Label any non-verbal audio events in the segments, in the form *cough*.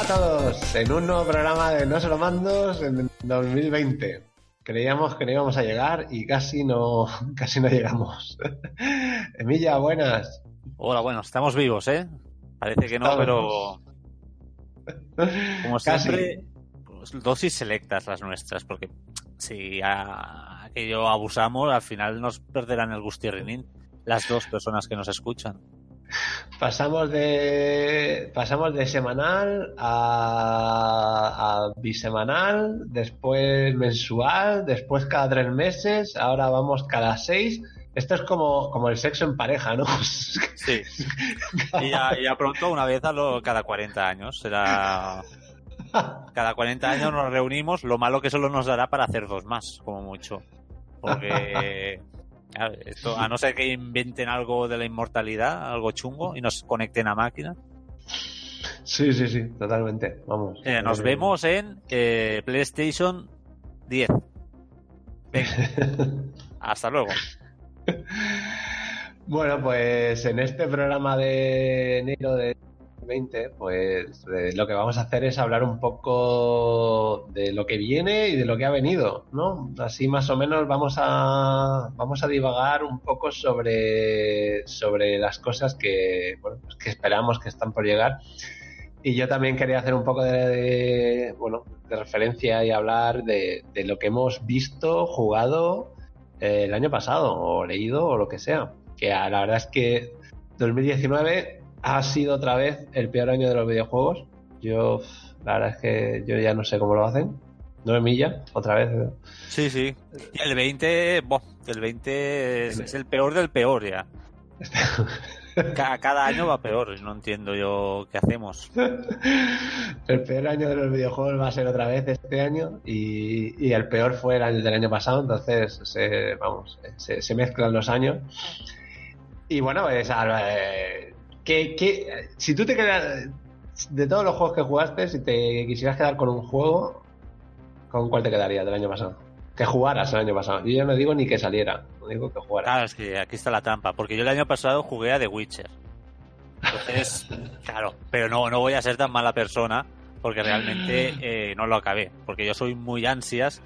Hola a todos, en un nuevo programa de No Solo Mandos en 2020. Creíamos que no íbamos a llegar y casi no, *laughs* casi no llegamos. *laughs* Emilia, buenas. Hola, bueno, estamos vivos, ¿eh? Parece que no, pero como *laughs* siempre, pues, dosis selectas las nuestras, porque si a aquello abusamos, al final nos perderán el gustirrinín las dos personas que nos escuchan. Pasamos de pasamos de semanal a, a, bisemanal, después mensual, después cada tres meses, ahora vamos cada seis. Esto es como, como el sexo en pareja, ¿no? *laughs* Sí. Y ya, pronto, una vez a lo, cada 40 años. Será. Cada 40 años nos reunimos, lo malo que solo nos dará para hacer dos más, como mucho. Porque esto, a no ser que inventen algo de la inmortalidad, algo chungo, y nos conecten a máquina. Sí, sí, sí, totalmente. Vamos. Eh, nos vemos en eh, PlayStation 10. Venga. *laughs* Hasta luego. Bueno, pues en este programa de enero de 2020, pues eh, lo que vamos a hacer es hablar un poco de lo que viene y de lo que ha venido, ¿no? Así más o menos vamos a vamos a divagar un poco sobre sobre las cosas que bueno, pues que esperamos que están por llegar. Y yo también quería hacer un poco de, de bueno, de referencia y hablar de, de, lo que hemos visto, jugado eh, el año pasado, o leído, o lo que sea. Que la verdad es que 2019 ha sido otra vez el peor año de los videojuegos. Yo, la verdad es que yo ya no sé cómo lo hacen. 9 millas, otra vez. ¿no? Sí, sí. Y el 20, boh, el 20 es, es, el peor del peor ya. *laughs* Cada, cada, año va peor, no entiendo yo qué hacemos. El peor año de los videojuegos va a ser otra vez este año y, y el peor fue el año del año pasado, entonces se, vamos, se, se mezclan los años. Y bueno, es, eh, que, que, si tú te quedas de todos los juegos que jugaste, si te quisieras quedar con un juego, ¿con cuál te quedaría del año pasado? Que jugaras el año pasado. Yo ya no digo ni que saliera, no digo que jugaras. Claro, es que aquí está la trampa, porque yo el año pasado jugué a The Witcher. Entonces, *laughs* claro, pero no, no voy a ser tan mala persona porque realmente *laughs* eh, no lo acabé, porque yo soy muy ansias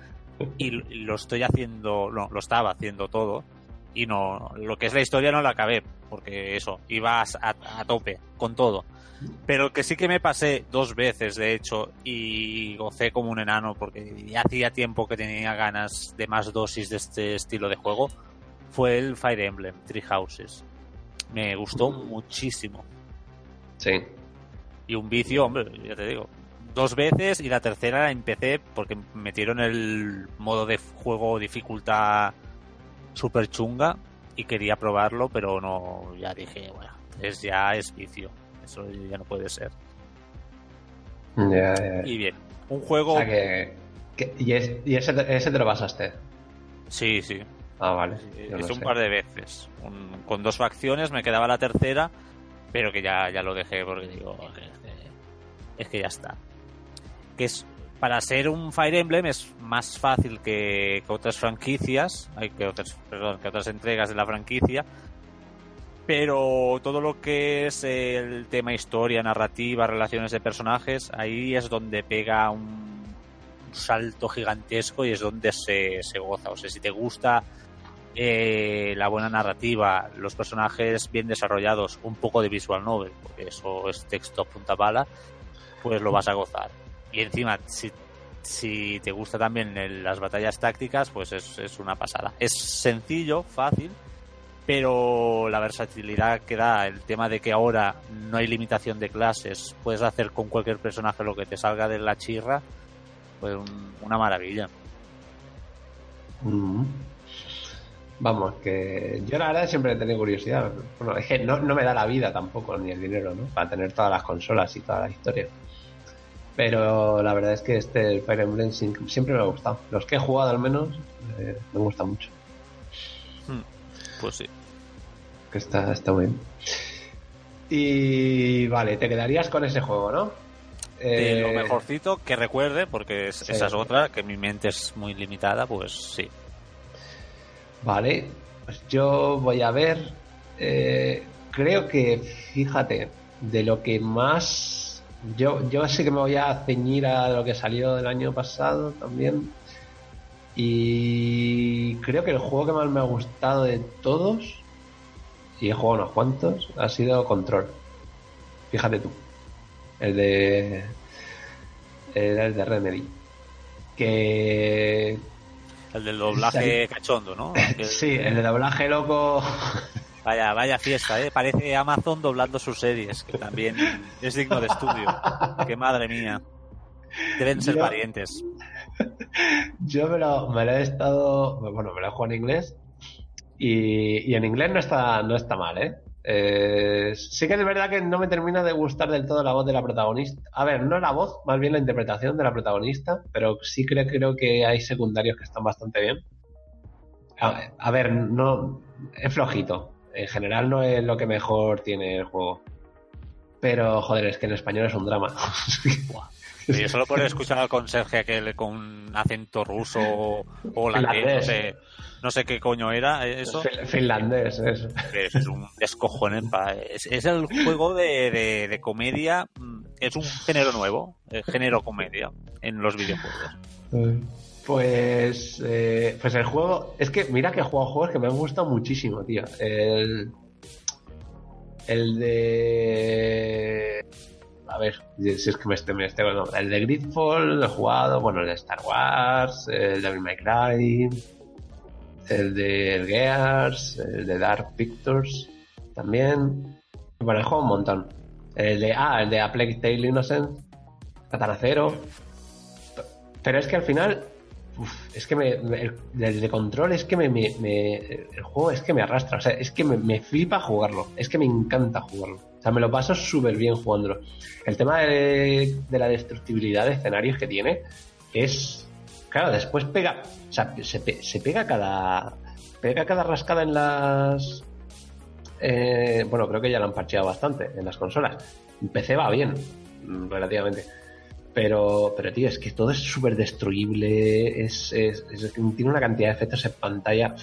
y lo estoy haciendo, no, lo estaba haciendo todo y no, lo que es la historia no la acabé, porque eso, iba a, a, a tope con todo. Pero que sí que me pasé dos veces, de hecho, y gocé como un enano, porque ya hacía tiempo que tenía ganas de más dosis de este estilo de juego, fue el Fire Emblem, Three Houses. Me gustó muchísimo. Sí. Y un vicio, hombre, ya te digo, dos veces y la tercera la empecé porque metieron el modo de juego dificultad super chunga y quería probarlo, pero no, ya dije, bueno, es ya es vicio. Eso ya no puede ser. Ya, ya. Y bien, un juego. O sea que, que, y, es, y ese, ese, te lo pasaste. Sí, sí. Ah, vale. Es un sé. par de veces. Un, con dos facciones, me quedaba la tercera, pero que ya, ya lo dejé porque digo, es que, es que ya está. Que es para ser un Fire Emblem es más fácil que, otras franquicias, que otras, entregas de la franquicia, pero todo lo que es el tema historia, narrativa, relaciones de personajes, ahí es donde pega un, salto gigantesco y es donde se, goza. O sea, si te gusta eh, la buena narrativa, los personajes bien desarrollados, un poco de visual novel, porque eso es texto punta bala, pues lo vas a gozar. Y encima, si, te gusta también las batallas tácticas, pues es, una pasada. Es sencillo, fácil, pero la versatilidad que da, el tema de que ahora no hay limitación de clases, puedes hacer con cualquier personaje lo que te salga de la chirra, pues un, una maravilla. Mm. Vamos, que yo la verdad siempre he tenido curiosidad. Bueno, es que no, me da la vida tampoco, ni el dinero, ¿no? Para tener todas las consolas y toda la historia. Pero la verdad es que este Fire Emblem siempre me ha gustado. Los que he jugado al menos eh, me gusta mucho. Hmm. Pues sí. Que está, está bien. Y vale, te quedarías con ese juego, ¿no? De eh... lo mejorcito que recuerde, porque es, sí. esa es otra, que mi mente es muy limitada, pues sí. Vale, pues yo voy a ver. Eh, creo que, fíjate, de lo que más yo, yo sí que me voy a ceñir a lo que salió del año pasado también. Y creo que el juego que más me ha gustado de todos, y he jugado unos cuantos, ha sido Control. Fíjate tú. El de. El de Remedy. Que. El del doblaje cachondo, ¿no? *laughs* sí, el de doblaje loco. *laughs* Vaya, vaya fiesta, ¿eh? Parece Amazon doblando sus series, que también es digno de estudio. ¡Qué madre mía! Deben ser parientes. Yo me lo, me lo, he estado. Bueno, me lo he jugado en inglés. Y, y en inglés no está, no está mal, ¿eh? ¿eh? Sí que es verdad que no me termina de gustar del todo la voz de la protagonista. A ver, no la voz, más bien la interpretación de la protagonista, pero sí creo, creo que hay secundarios que están bastante bien. A, a ver, no. Es flojito en general no es lo que mejor tiene el juego. Pero, joder, es que en español es un drama. *laughs* yo solo por escuchar al conserje aquel con un acento ruso o holandés, no sé, no sé qué coño era eso. Finlandés, eso. Es un descojone. Es, es el juego de, de, comedia, mm, es un género nuevo, el género comedia en los videojuegos. Pues, eh, pues el juego. Es que mira que he jugado juegos que me han gustado muchísimo, tío. El. El de. A ver, si es que me estoy, me estoy El de Gridfall he jugado, bueno, el de Star Wars, el de May Cry, el de Gears, el de Dark Pictures también. Bueno, he jugado un montón. El de. Ah, el de A Plague Tale Innocent, Katana Zero. Pero es que al final es que me, el, de control es que me, el juego es que me arrastra, o sea, es que me, flipa jugarlo, es que me encanta jugarlo, o sea, me lo paso súper bien jugándolo. El tema de, la destructibilidad de escenarios que tiene es, claro, después pega, o sea, se, pega cada, pega cada rascada en las, eh, bueno, creo que ya lo han parcheado bastante en las consolas. En PC va bien, relativamente pero, pero tío, es que todo es súper destruible, es, es, tiene una cantidad de efectos en pantalla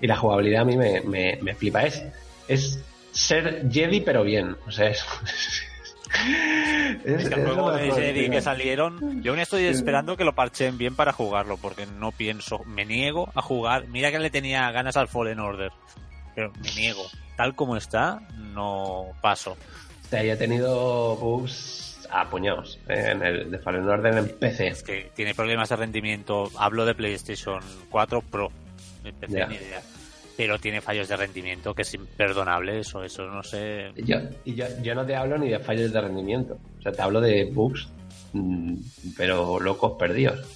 y la jugabilidad a mí me, me, me flipa. Es, es ser Jedi pero bien, o sea, es... *laughs* es, el juego de Jedi que salieron, yo aún estoy esperando que lo parchen bien para jugarlo, porque no pienso, me niego a jugar. Mira que le tenía ganas al Fallen Order, pero me niego. Tal como está, no paso. O sea, ya he tenido bugs apuñados en el de Fallen Order en PC. Es que tiene problemas de rendimiento. Hablo de PlayStation 4 Pro. Pero tiene fallos de rendimiento que es imperdonable. Eso, eso no sé. Yo, y yo, yo no te hablo ni de fallos de rendimiento. O sea, te hablo de bugs, mm, pero locos perdidos.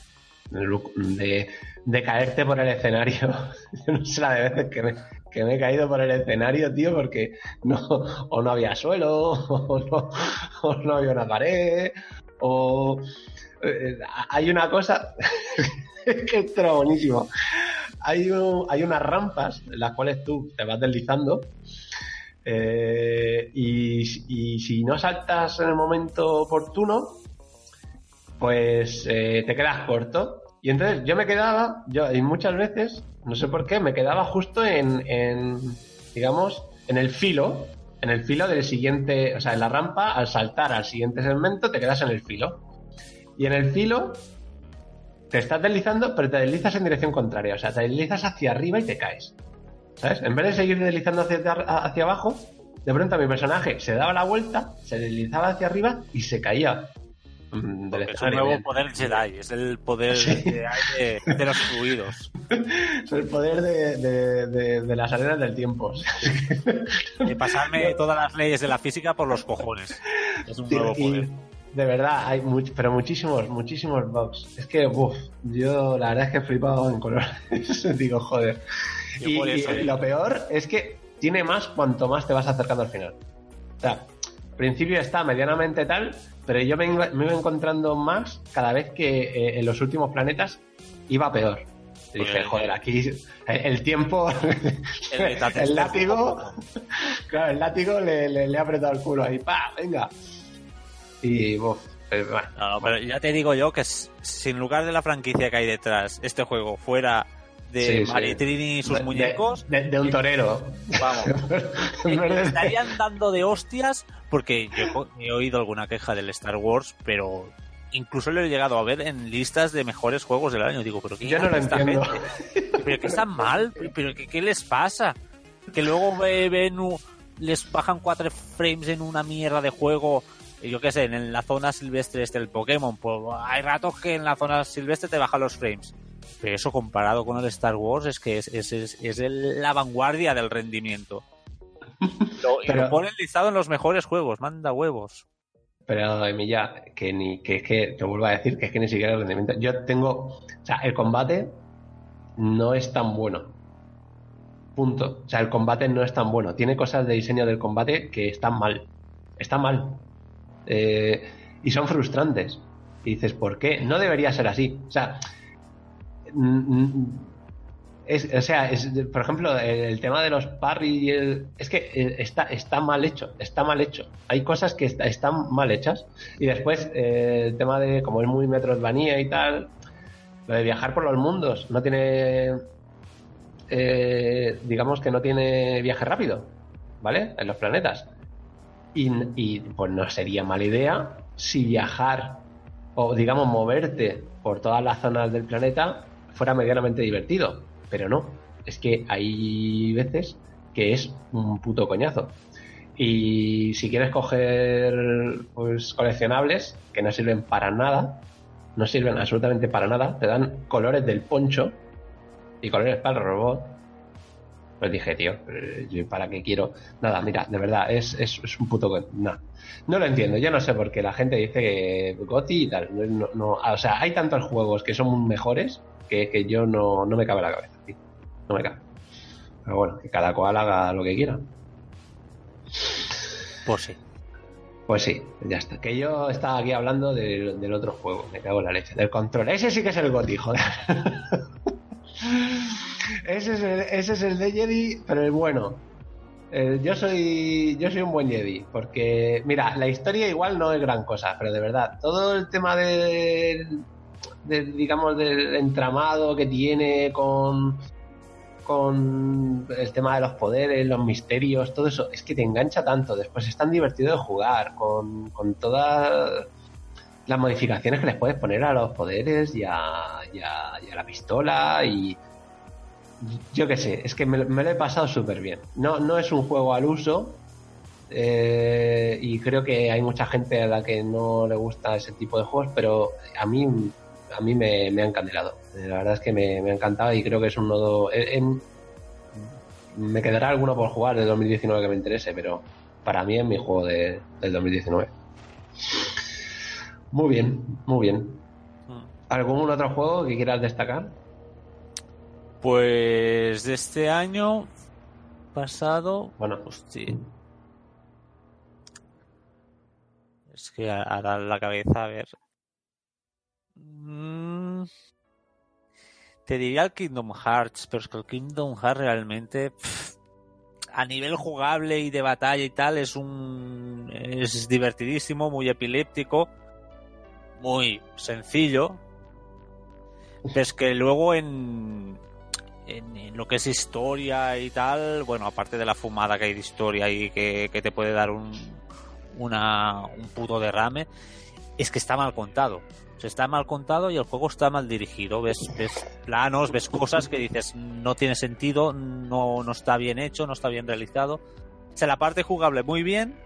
De, de caerte por el escenario. *laughs* yo no sé la de veces que me, que me he caído por el escenario, tío, porque no, o no había suelo, o no, había una pared, o eh, hay una cosa *laughs* que está buenísimo. Hay, hay unas rampas en las cuales tú te vas deslizando eh, y, si no saltas en el momento oportuno, pues eh, te quedas corto. Y entonces yo me quedaba, yo y muchas veces no sé por qué, me quedaba justo en, en, digamos, en el filo, en el filo del siguiente, o sea, en la rampa, al saltar al siguiente segmento, te quedas en el filo. Y en el filo te estás deslizando, pero te deslizas en dirección contraria, o sea, te deslizas hacia arriba y te caes. ¿Sabes? En vez de seguir deslizando hacia, hacia abajo, de pronto mi personaje se daba la vuelta, se deslizaba hacia arriba y se caía. Mm, es un nuevo poder Jedi, es el poder *laughs* de, los fluidos. Es el poder de, las arenas del tiempo. *laughs* De pasarme todas las leyes de la física por los cojones. Es un nuevo poder. de verdad, hay pero muchísimos, muchísimos bugs. Es que, uff, yo la verdad es que he flipado en color. *laughs* Digo, joder. Y, lo peor es que tiene más cuanto más te vas acercando al final. O sea, al principio está medianamente tal, pero yo me, iba encontrando más cada vez que eh, en los últimos planetas iba peor. dije, joder, aquí el, tiempo, *laughs* el, látigo, *laughs* claro, el látigo le, le, ha apretado el culo ahí, ¡pa! Venga. Y, bueno. No, pero ya te digo yo que sin lugar de la franquicia que hay detrás, este juego fuera de Maritrini y sus muñecos. De, un torero. Vamos. *laughs* estarían dando de hostias porque yo he oído alguna queja del Star Wars, pero incluso lo he llegado a ver en listas de mejores juegos del año. Digo, pero ¿qué Yo no lo entiendo. ¿Pero qué están mal? ¿Pero qué, qué les pasa? Que luego ven, les bajan cuatro frames en una mierda de juego yo qué sé, en la zona silvestre este del Pokémon, pues hay ratos que en la zona silvestre te bajan los frames. Pero eso comparado con el Star Wars es que es, es, es, la vanguardia del rendimiento. Lo, y lo ponen listado en los mejores juegos, manda huevos. Pero Emilia, que ni que es que te vuelvo a decir que es que ni siquiera el rendimiento. Yo tengo, o sea, el combate no es tan bueno. Punto. O sea, el combate no es tan bueno. Tiene cosas de diseño del combate que están mal. Está mal. Eh, y son frustrantes. Y dices, ¿por qué? No debería ser así. O sea, es, o sea, es, por ejemplo, el, tema de los parry es que eh, está, está mal hecho, está mal hecho. Hay cosas que están mal hechas. Y después, eh, el tema de, como es muy Metroidvania y tal, lo de viajar por los mundos, no tiene, digamos que no tiene viaje rápido, ¿vale? En los planetas. Y, pues no sería mala idea si viajar o digamos moverte por todas las zonas del planeta fuera medianamente divertido. Pero no, es que hay veces que es un puto coñazo. Y si quieres coger pues coleccionables que no sirven para nada, no sirven absolutamente para nada, te dan colores del poncho y colores para el robot pues dije, tío, eh, ¿yo ¿para qué quiero? Nada, mira, de verdad, es, es, un puto... No, no lo entiendo. Yo no sé por qué la gente dice que Goti y tal. No, o sea, hay tantos juegos que son mejores que, yo no, no me cabe la cabeza, tío. No me cabe. Pero bueno, que cada cual haga lo que quiera. Pues sí. Pues sí, ya está. Que yo estaba aquí hablando del, otro juego, me cago en la leche. Del control. Ese sí que es el Goti, joder. *laughs* ese, es el, ese es el de Jedi, pero el bueno. Yo soy yo soy un buen Jedi, porque, mira, la historia igual no es gran cosa, pero de verdad, todo el tema digamos, del entramado que tiene con, con el tema de los poderes, los misterios, todo eso, es que te engancha tanto. Después es tan divertido de jugar, con, con todas las modificaciones que les puedes poner a los poderes y a, y a la pistola y yo qué sé, es que me, lo he pasado súper bien. No, no es un juego al uso eh, y creo que hay mucha gente a la que no le gusta ese tipo de juegos, pero a mí, a mí me, ha encandelado. La verdad es que me, ha encantado y creo que es un nodo... me quedará alguno por jugar de 2019 que me interese, pero para mí es mi juego de, del 2019. Muy bien, muy bien. Mm. ¿Algún otro juego que quieras destacar? Pues de este año pasado. Bueno, pues sí. Es que ahora la cabeza, a ver. Mm, te diría el Kingdom Hearts, pero es que el Kingdom Hearts realmente. a nivel jugable y de batalla y tal, es un. Es divertidísimo, muy epiléptico, muy sencillo. Pero es que luego en, lo que es historia y tal, bueno, aparte de la fumada que hay de historia y que, te puede dar un, un puto derrame, es que está mal contado. Se está mal contado y el juego está mal dirigido. Ves, ves planos, ves cosas que dices no tiene sentido, no, no está bien hecho, no está bien realizado. O sea, la parte jugable muy bien.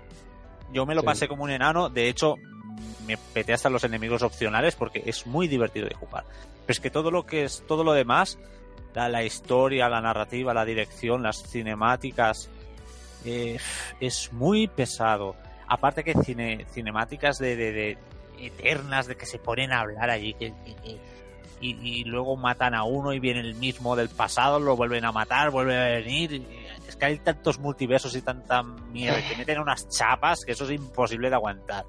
Yo me lo pasé como un enano. De hecho, me peté hasta los enemigos opcionales porque es muy divertido de jugar. Pero es que todo lo que es, todo lo demás, la, historia, la narrativa, la dirección, las cinemáticas. Eh, es muy pesado. Aparte que cine, cinemáticas de, eternas, de que se ponen a hablar allí, que, y, luego matan a uno y viene el mismo del pasado, lo vuelven a matar, vuelve a venir. Es que hay tantos multiversos y tanta mierda que meten unas chapas que eso es imposible de aguantar.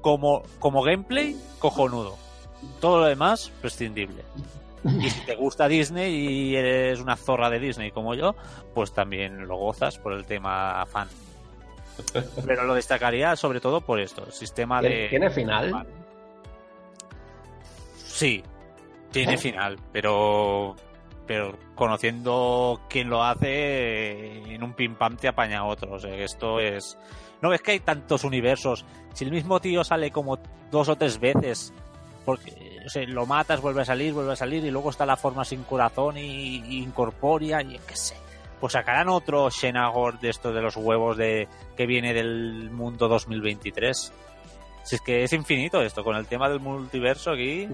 como, como gameplay, cojonudo. Todo lo demás, prescindible. Y si te gusta Disney y eres una zorra de Disney como yo, pues también lo gozas por el tema fan. Pero lo destacaría sobre todo por esto, el sistema de... ¿Tiene final? Sí, tiene final, pero pero conociendo quién lo hace, en un pim pam te apaña otro. O sea, esto es. No ves que hay tantos universos. Si el mismo tío sale como dos o tres veces, porque o sea, lo matas, vuelve a salir, vuelve a salir, y luego está la forma sin corazón y, y incorpórea, y qué sé. Pues sacarán otro Shenagor de esto de los huevos de que viene del mundo 2023. Si es que es infinito esto, con el tema del multiverso aquí.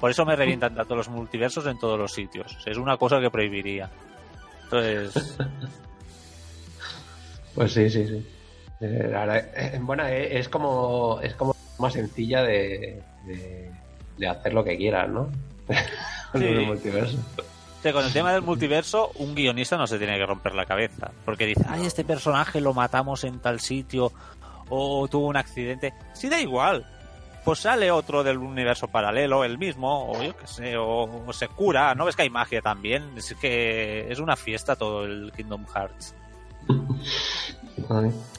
Por eso me revientan tanto los multiversos en todos los sitios. Es una cosa que prohibiría. Entonces. *laughs* Pues sí, sí, sí. Eh, la verdad, eh, bueno, eh, es como es como más sencilla de, de, de hacer lo que quieras, ¿no? *laughs* Sí. el multiverso. O sea, con el tema del multiverso, un guionista no se tiene que romper la cabeza. Porque dice, ay, este personaje lo matamos en tal sitio o tuvo un accidente. Sí, da igual. Pues sale otro del universo paralelo, el mismo, o yo qué sé, o, o se cura. ¿No ves que hay magia también? Es que es una fiesta todo el Kingdom Hearts.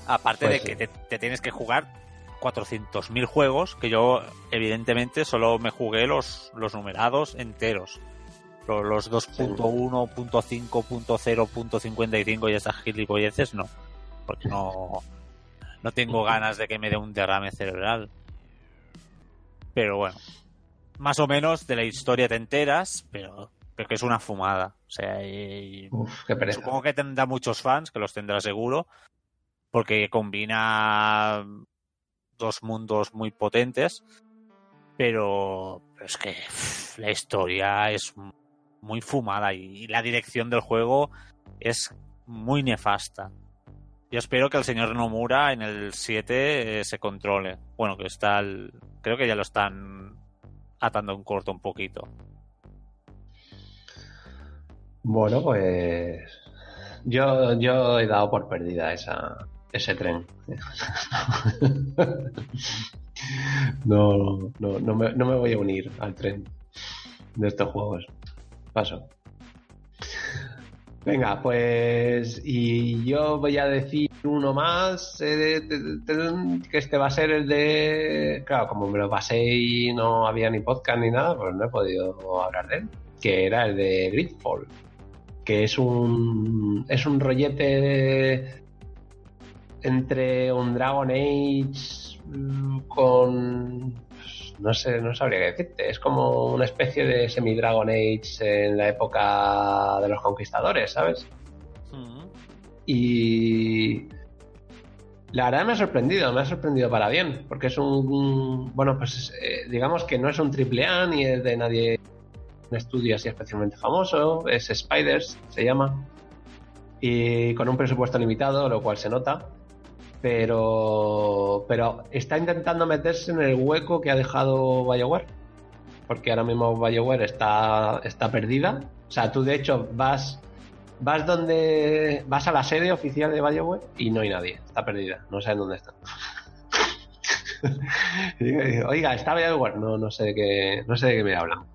Aparte Pues de que te, te tienes que jugar 400.000 juegos, que yo evidentemente solo me jugué los, los numerados enteros. Lo- Los 2.1, punto .5, punto .0, punto .55 y esas gilipolleces no. Porque no, no tengo ganas de que me dé un derrame cerebral. Pero bueno, más o menos de la historia te enteras, pero, pero que es una fumada. O sea, y- Uf, qué pereza. Supongo que tendrá muchos fans, que los tendrá seguro, porque combina dos mundos muy potentes, pero, pero es que pff, la historia es muy fumada y la dirección del juego es muy nefasta. Yo espero que el señor Nomura en el 7 eh, se controle. Bueno, que está el- creo que ya lo están atando en corto un poquito. Bueno, pues yo, yo he dado por perdida ese tren. *laughs* No, no, no, me, no me voy a unir al tren de estos juegos. Paso. Venga, pues y yo voy a decir uno más, eh, que este va a ser el de... Claro, como me lo pasé y no había ni podcast ni nada, pues no he podido hablar de él, que era el de Gridfall, que es un, es un rollete entre un Dragon Age mm, con... No sé, no sabría qué decirte. Es como una especie de semi-Dragon Age en la época de los conquistadores, ¿sabes? Y la verdad me ha sorprendido, me ha sorprendido para bien, porque es un, bueno, pues eh, digamos que no es un triple A ni es de nadie, un estudio así especialmente famoso, es Spiders, se llama, y con un presupuesto limitado, lo cual se nota, pero, pero está intentando meterse en el hueco que ha dejado BioWare, porque ahora mismo BioWare está, está perdida, o sea, tú de hecho vas vas donde vas a la sede oficial de BioWare y no hay nadie, está perdida, no saben dónde está. *laughs* Y digo, Oiga, está BioWare, no, no sé de qué, no sé de qué me hablan.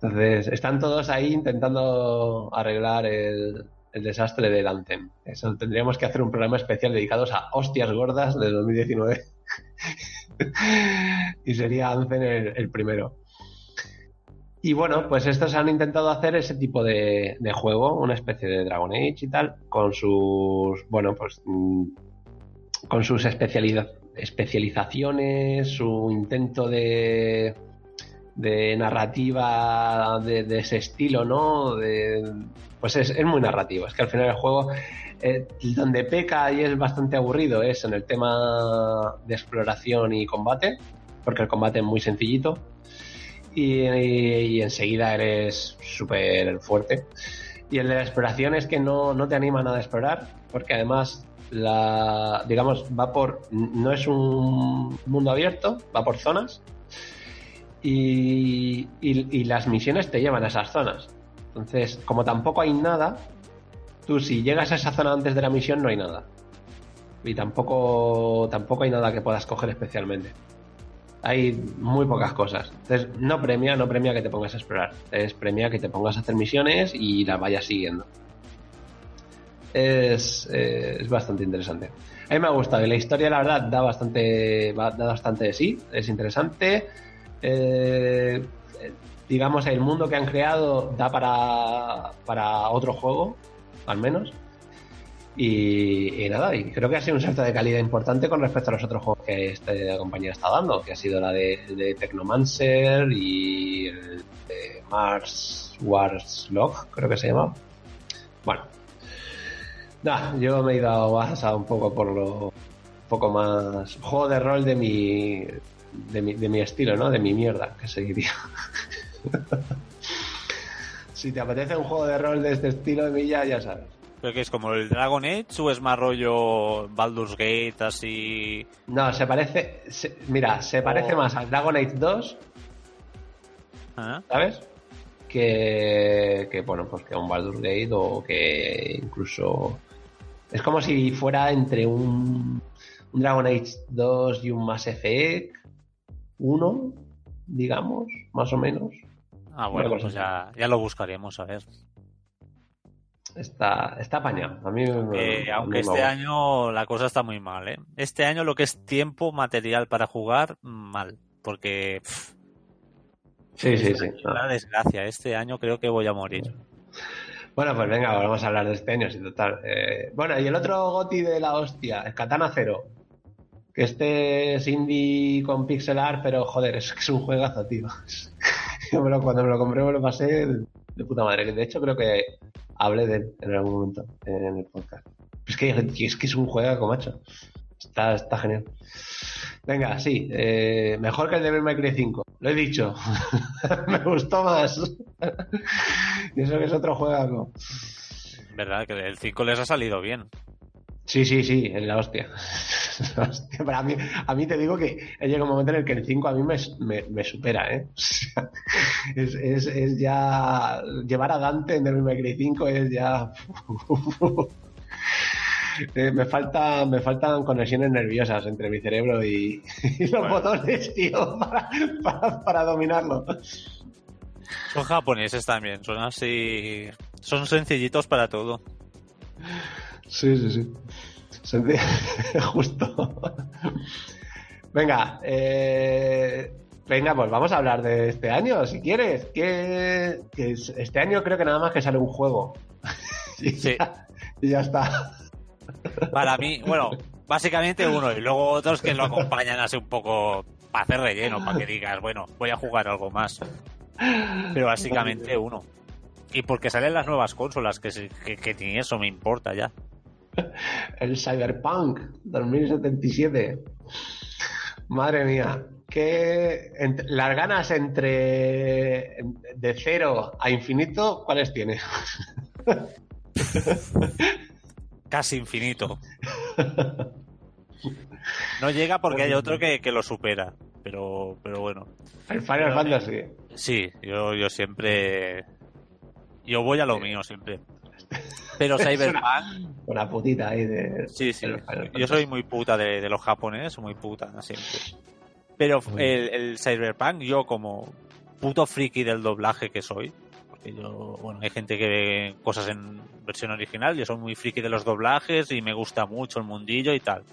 Entonces, están todos ahí intentando arreglar el, el desastre del Anthem. Eso tendríamos que hacer un programa especial dedicados a hostias gordas de 2019. *laughs* y sería Anthem el, primero. Y bueno, pues estos han intentado hacer ese tipo de, juego, una especie de Dragon Age y tal, con sus, bueno, pues mm, con sus especializa- especializaciones, su intento de, de narrativa de, ese estilo, ¿no? De, pues es, es muy narrativo, es que al final el juego, eh, donde peca y es bastante aburrido es en el tema de exploración y combate, porque el combate es muy sencillito y, y enseguida eres súper fuerte. Y el de la exploración es que no, no te anima nada a explorar, porque además, la, digamos, va por. No es un mundo abierto, va por zonas. Y, y- las misiones te llevan a esas zonas. Entonces, como tampoco hay nada, tú si llegas a esa zona antes de la misión, no hay nada. Y tampoco, tampoco hay nada que puedas coger especialmente hay muy pocas cosas. Entonces, no premia, no premia que te pongas a explorar. Es premia que te pongas a hacer misiones y las vayas siguiendo. Es, eh, es bastante interesante. A mí me ha gustado y la historia, la verdad, da bastante, da bastante de sí. Es interesante. Eh, digamos, el mundo que han creado da para, para otro juego, al menos. Y, nada, y creo que ha sido un salto de calidad importante con respecto a los otros juegos que esta compañía está dando, que ha sido la de, de Technomancer y el de Mars Wars Log, creo que se llama. Bueno, nada, yo me he ido a un poco por lo un poco más juego de rol de mi de mi, de mi estilo, ¿no? De mi mierda, que seguiría. *laughs* si te apetece un juego de rol de este estilo de mí ya, ya sabes. ¿Pero que es como el Dragon Age o es más rollo Baldur's Gate, así...? No, se parece... se- mira, se parece Oh. más al Dragon Age 2, ¿Ah? ¿sabes? Que, que, bueno, pues que a un Baldur's Gate o que incluso... Es como si fuera entre un, un Dragon Age 2 y un Mass Effect 1, digamos, más o menos. Ah, bueno, pues ya, ya lo buscaremos, a ver. Está, está apañado. A mí, me- a mí aunque me este año la cosa está muy mal, ¿eh? Este año lo que es tiempo material para jugar, mal. Porque pff, Sí, sí, sí. una desgracia. Este año creo que voy a morir. Bueno, pues venga, vamos a hablar de este año, sí, total. Eh, bueno, y el otro goti de la hostia, el Katana Zero. Que este es indie con pixel art, pero joder, es que es un juegazo, tío. *laughs* Yo cuando me lo compré me lo pasé de, puta madre. De hecho, creo que hablé de él en algún momento en el podcast. Es que es, que es un juegazo, macho. Está, está genial. Venga, sí, eh, mejor que el de May Cry 5. Lo he dicho. *laughs* me gustó más. *laughs* y eso que es otro juego. ¿Verdad? Que el 5 les ha salido bien. Sí, sí, sí, es la hostia. *laughs* La hostia. Pero a mí, a mí te digo que he llegado un momento en el que el 5 a mí me, me, me supera, ¿eh? *laughs* O sea, es, es, es ya. Llevar a Dante en May Cry 5 es ya. *laughs* Eh, me, falta, me faltan conexiones nerviosas entre mi cerebro y, y los Bueno. botones, tío, para, para, para dominarlo. Son japoneses también, son así... Son sencillitos para todo. Sí, sí, sí. *laughs* Justo. Venga, eh, venga, pues vamos a hablar de este año, si quieres. Que, que es- este año creo que nada más que sale un juego. *laughs* y, Sí. ya, y ya está. Para mí, bueno, básicamente uno y luego otros que lo acompañan así un poco para hacer relleno, para que digas, bueno, voy a jugar algo más. Pero básicamente uno. Y porque salen las nuevas consolas, que, sí- que, que ni eso me importa ya. *laughs* El Cyberpunk 2077. Madre mía. Que ent- las ganas entre de cero a infinito, ¿cuáles tiene? *laughs* Casi infinito. No llega porque hay otro que, que lo supera. Pero, pero bueno. El Final Fantasy. Sí, yo, yo siempre. Yo voy a lo mío siempre. Pero Cyberpunk. Una putita ahí de. Sí, sí. de Yo soy muy puta de, de los japoneses, muy puta siempre. Pero el, el Cyberpunk, yo como puto friki del doblaje que soy, porque yo, bueno, hay gente que ve cosas en versión original, yo soy muy friki de los doblajes y me gusta mucho el mundillo y tal.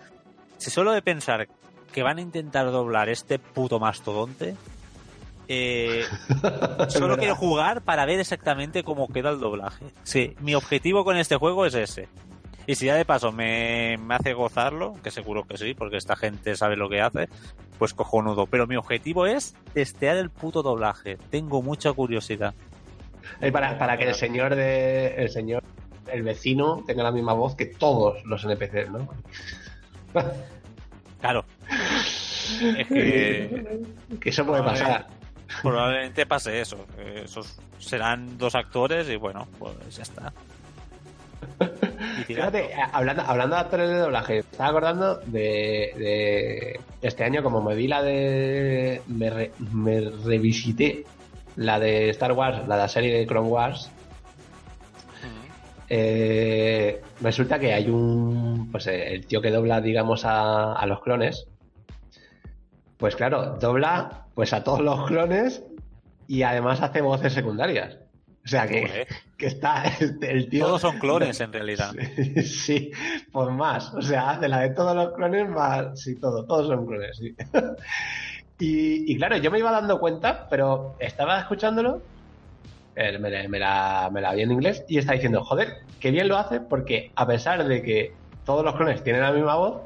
Si solo de pensar que van a intentar doblar este puto mastodonte, eh, *laughs* Solo quiero jugar para ver exactamente cómo queda el doblaje. Sí, mi objetivo con este juego es ese. Y si ya de paso me, me hace gozarlo, que seguro que sí, porque esta gente sabe lo que hace, pues cojonudo. Pero mi objetivo es testear el puto doblaje. Tengo mucha curiosidad. Es para, para que el señor de. El señor. El vecino tenga la misma voz que todos los NPCs, ¿no? *laughs* Claro. Es que Que eso puede pasar. Probablemente pase eso. Esos serán dos actores y bueno, pues ya está. Fíjate, hablando, hablando de actores de doblaje, estaba acordando de, de este año, como me vi la de. Me, re- me revisité la de Star Wars, la de la serie de Clone Wars. eh, resulta que hay un. Pues eh, el tío que dobla, digamos, a, a los clones. Pues claro, dobla pues a todos los clones y además hace voces secundarias. O sea que, Joder. que está este, el tío. Todos son clones en realidad. *laughs* Sí, sí, pues más. O sea, hace la de todos los clones más. Sí, todo, todos son clones, sí. *laughs* Y, y claro, yo me iba dando cuenta, pero estaba escuchándolo, eh, me, la- me la, me la vi en inglés y está diciendo, joder, qué bien lo hace porque a pesar de que todos los clones tienen la misma voz,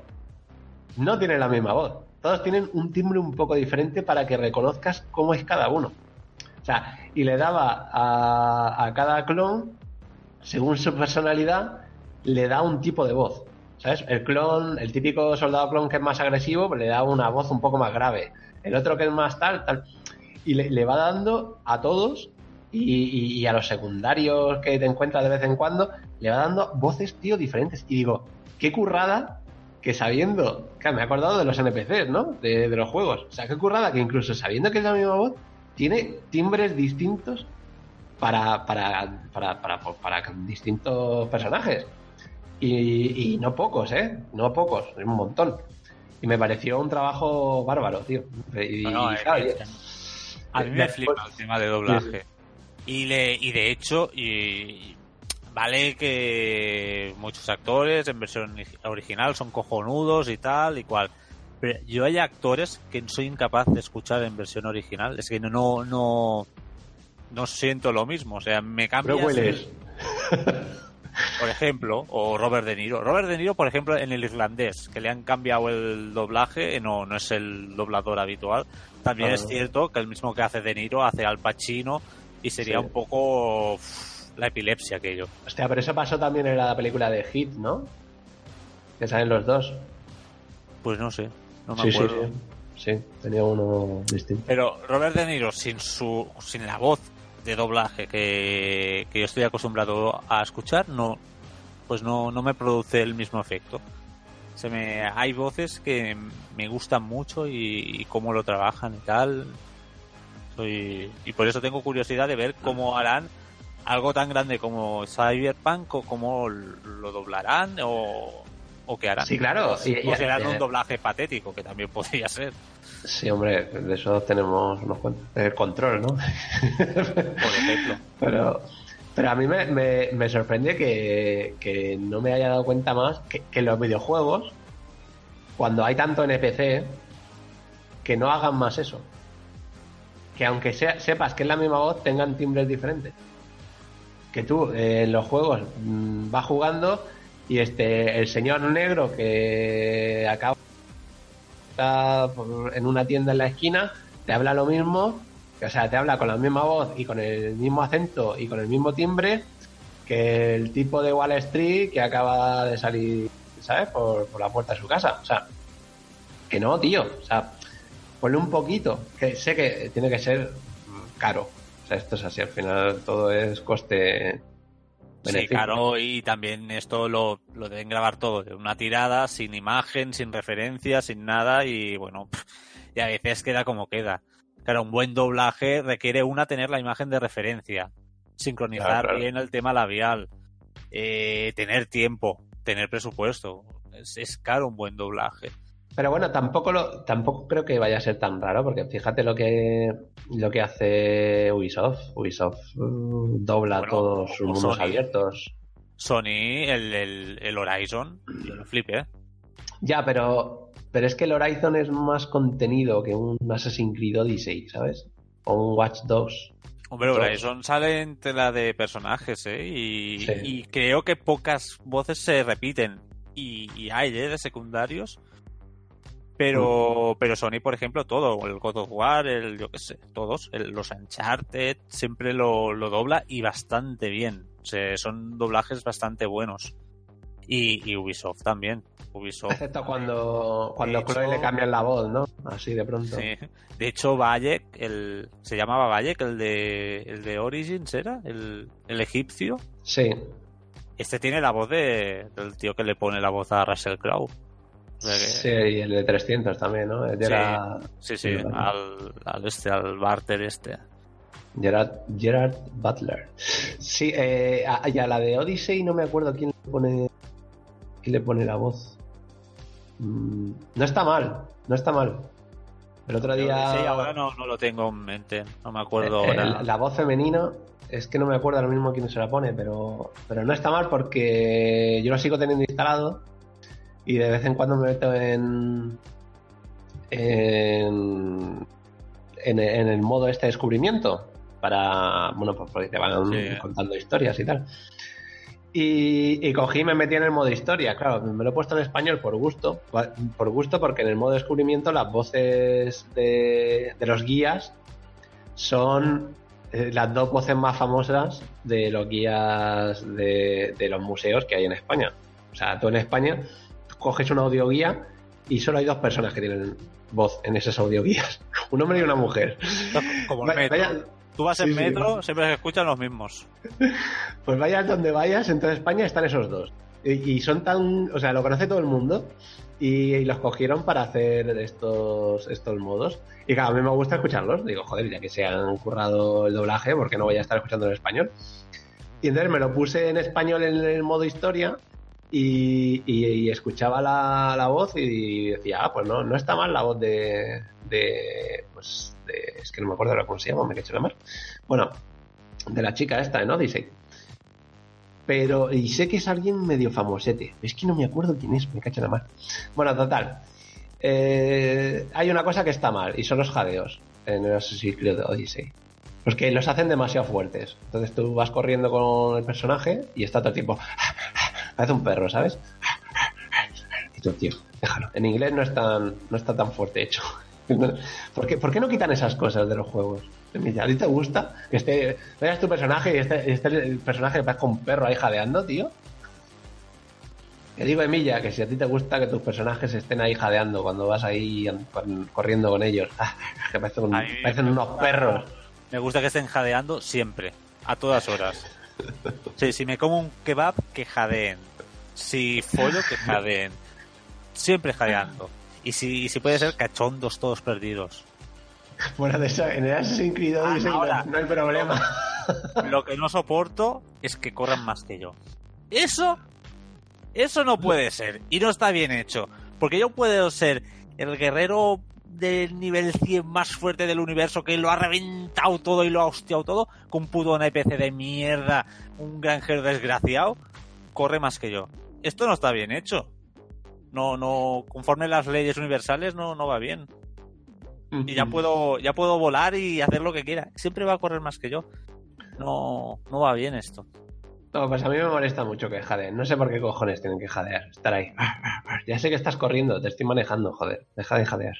no tienen la misma voz. Todos tienen un timbre un poco diferente para que reconozcas cómo es cada uno. O sea, y le daba a, cada clon, según su personalidad, le da un tipo de voz. ¿Sabes? El clon, el típico soldado clon que es más agresivo, pues le da una voz un poco más grave. El otro que es más tal, tal. Y le, va dando a todos y- y a los secundarios que te encuentras de vez en cuando, le va dando voces, tío, diferentes. Y digo, qué currada que sabiendo, claro, me he acordado de los NPCs, ¿no? De, de los juegos. O sea, qué currada que incluso sabiendo que es la misma voz, tiene timbres distintos para, para, para, para, para distintos personajes. Y, y no pocos, ¿eh? No pocos, es un montón. Y me pareció un trabajo bárbaro, tío. Y, No, no, y es claro, que- A mí me Después- flipa el tema de doblaje. Y, le, y de hecho, y, vale que muchos actores en versión ori- original son cojonudos y tal y cual. Pero yo hay actores que soy incapaz de escuchar en versión original. Es que no, no, no, no siento lo mismo. O sea, me cambia. Pero Willis. Por ejemplo, o Robert De Niro. Robert De Niro, por ejemplo, en el irlandés, que le han cambiado el doblaje, no, no es el doblador habitual. También Ah. es cierto que el mismo que hace De Niro hace Al Pacino y sería Sí. un poco uf, la epilepsia aquello. Hostia, pero eso pasó también en la película de Hit, ¿no? Que salen los dos. Pues no sé, no me sí, sí, acuerdo. sí. Sí, tenía uno distinto. Pero Robert De Niro, sin su sin la voz de doblaje que, que yo estoy acostumbrado a escuchar, no pues no, no me produce el mismo efecto. Se me, hay voces que me gustan mucho y, y cómo lo trabajan y tal. Soy, y por eso tengo curiosidad de ver cómo harán algo tan grande como Cyberpunk o cómo lo doblarán o, o qué harán. Sí, claro. O, Y- y- o serán un doblaje patético, que también *laughs* podría ser. Sí, hombre, de eso tenemos unos. El control, ¿no? *laughs* Por ejemplo. Pero, pero a mí me, me- me sorprende que, que no me haya dado cuenta más que, que los videojuegos, cuando hay tanto NPC, que no hagan más eso. Que aunque sea- sepas que es la misma voz, tengan timbres diferentes. Que tú eh, en los juegos mm, vas jugando y este el señor negro que acaba en una tienda en la esquina, te habla lo mismo, o sea, te habla con la misma voz y con el mismo acento y con el mismo timbre que el tipo de Wall Street que acaba de salir, ¿sabes? Por, por la puerta de su casa. O sea, que no, tío. O sea, ponle un poquito. Que sé que tiene que ser caro. O sea, esto es así. Al final todo es coste. Sí, claro, y también esto lo, lo deben grabar todo de una tirada, sin imagen, sin referencia, sin nada, y bueno, y a veces queda como queda. Claro, un buen doblaje requiere una tener la imagen de referencia, sincronizar Claro, claro. bien el tema labial, eh, tener tiempo, tener presupuesto. Es, es caro un buen doblaje. Pero bueno, tampoco lo, tampoco creo que vaya a ser tan raro, porque fíjate lo que lo que hace Ubisoft. Ubisoft uh, dobla Bueno, todos sus mundos Sony. abiertos. Sony, el, el, el Horizon, yo lo flipé. Ya, pero pero es que el Horizon es más contenido que un Assassin's Creed Odyssey, ¿sabes? O un Watch 2. Hombre. Horizon sale en tela de personajes, ¿eh? Y, Sí. y creo que pocas voces se repiten. Y, y hay, ¿eh? De secundarios. Pero, pero Sony, por ejemplo, todo, el God of War, el, yo qué sé, todos, el- los Uncharted, siempre lo, lo dobla y bastante bien. O sea, son doblajes bastante buenos. Y, y Ubisoft también. Ubisoft. Excepto cuando, cuando Chloe le cambian la voz, ¿no? Así de pronto. Sí. De hecho, Bayek, el, se llamaba Bayek, el de, el de Origins, ¿era? El, el egipcio. Sí. Este tiene la voz de, del tío que le pone la voz a Russell Crowe. Sí, y el de 300 también, ¿no? El de Sí. sí, al, al este, al Barter este. Gerard, Gerard Butler. Sí, eh, a- y a la de Odyssey no me acuerdo quién le pone, quién le pone la voz. Mm, no está mal, no está mal. El otro día... Sí, ahora no, no lo tengo en mente, no me acuerdo Eh, ahora. el- la voz femenina, es que no me acuerdo ahora mismo quién se la pone, pero, pero no está mal porque yo lo sigo teniendo instalado y de vez en cuando me meto en, en, en, en el modo este descubrimiento para, bueno, pues porque te van Sí. contando historias y tal. Y, y cogí y me metí en el modo historia, claro, me lo he puesto en español por gusto, por gusto porque en el modo descubrimiento las voces de, de los guías son eh, las dos voces más famosas de los guías de, de los museos que hay en España. O sea, tú en España coges una audioguía y solo hay dos personas que tienen voz en esas audioguías, *laughs* un hombre y una mujer. Como el metro. vaya- Tú vas en Sí, metro, siempre se escuchan los mismos. *laughs* Pues vayas donde vayas, en toda España están esos dos. Y, son tan. O sea, lo conoce todo el mundo. Y, y los cogieron para hacer estos, estos modos. Y claro, a mí me gusta escucharlos. Digo, joder, ya que se han currado el doblaje, ¿por qué no voy a estar escuchando en español? Y entonces me lo puse en español en el modo historia. Y, escuchaba la, voz y decía, ah, pues no, no está mal la voz de. de pues de, es que no me acuerdo ahora cómo se llama, me he hecho la mar. Bueno, de la chica esta en Odyssey. Pero, y sé que es alguien medio famosete. Es que no me acuerdo quién es, me cacho la mar. Bueno, total. Eh, hay una cosa que está mal, y son los jadeos en el Assassin's Creed Odyssey. Los que los hacen demasiado fuertes. Entonces tú vas corriendo con el personaje y está todo el tiempo. Parece un perro, ¿sabes? Y tú, tío, déjalo. En inglés no, es tan, no está tan fuerte hecho. *laughs* ¿Por qué, por qué no quitan esas cosas de los juegos? ¿A ti te gusta que esté, veas tu personaje y esté, esté el personaje que parezca un perro ahí jadeando, tío? Que digo, Emilia, que si a ti te gusta que tus personajes estén ahí jadeando cuando vas ahí corriendo con ellos, que parecen, unos perros. Me gusta que estén jadeando siempre, a todas horas. Sí, si me como un kebab, que jadeen. Si follo, que jadeen. Siempre jadeando. Y si, y si puede ser cachondos todos perdidos. Bueno, de en el Assassin's Creed Ah, ahora. no hay problema. Lo que no soporto es que corran más que yo. Eso, eso no puede ser. Y no está bien hecho. Porque yo puedo ser el guerrero del nivel 100 más fuerte del universo que lo ha reventado todo y lo ha hostiado todo, con un puto NPC de mierda, un granjero desgraciado, corre más que yo. Esto no está bien hecho. No, no, conforme las leyes universales no, no va bien. Y ya puedo, ya puedo volar y hacer lo que quiera. Siempre va a correr más que yo. No, no va bien esto. No, pues a mí me molesta mucho que jadeen. No sé por qué cojones tienen que jadear. Estar ahí. Ya sé que estás corriendo, te estoy manejando, joder. Deja de jadear.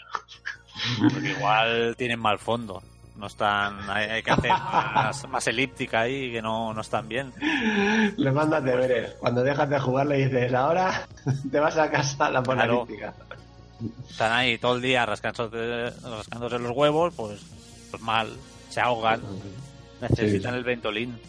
*laughs* Porque igual tienen mal fondo. No están, hay, hay que hacer más, más elíptica ahí que no, no están bien. Le mandas deberes. Cuando dejas de jugar le dices, ahora *laughs* te vas a casa a la Claro. política. Están ahí todo el día rascándose, rascándose los huevos, pues, pues mal, se ahogan, necesitan Sí. el ventolín.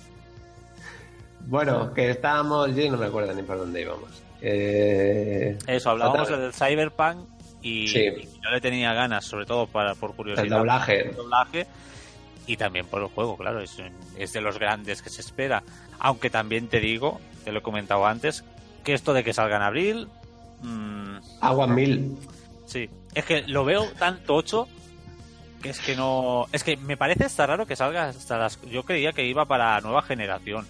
Bueno, que estábamos, yo no me acuerdo ni por dónde íbamos. Eh, Eso, hablábamos del Cyberpunk y, Sí. y yo le tenía ganas, sobre todo para, por curiosidad. el doblaje. el doblaje y también por el juego, claro, es, es de los grandes que se espera. Aunque también te digo, te lo he comentado antes, que esto de que salga en abril, mm, Agua mil. sí, es que lo veo tan tocho que es que no, es que me parece hasta raro que salga hasta las, yo creía que iba para nueva generación.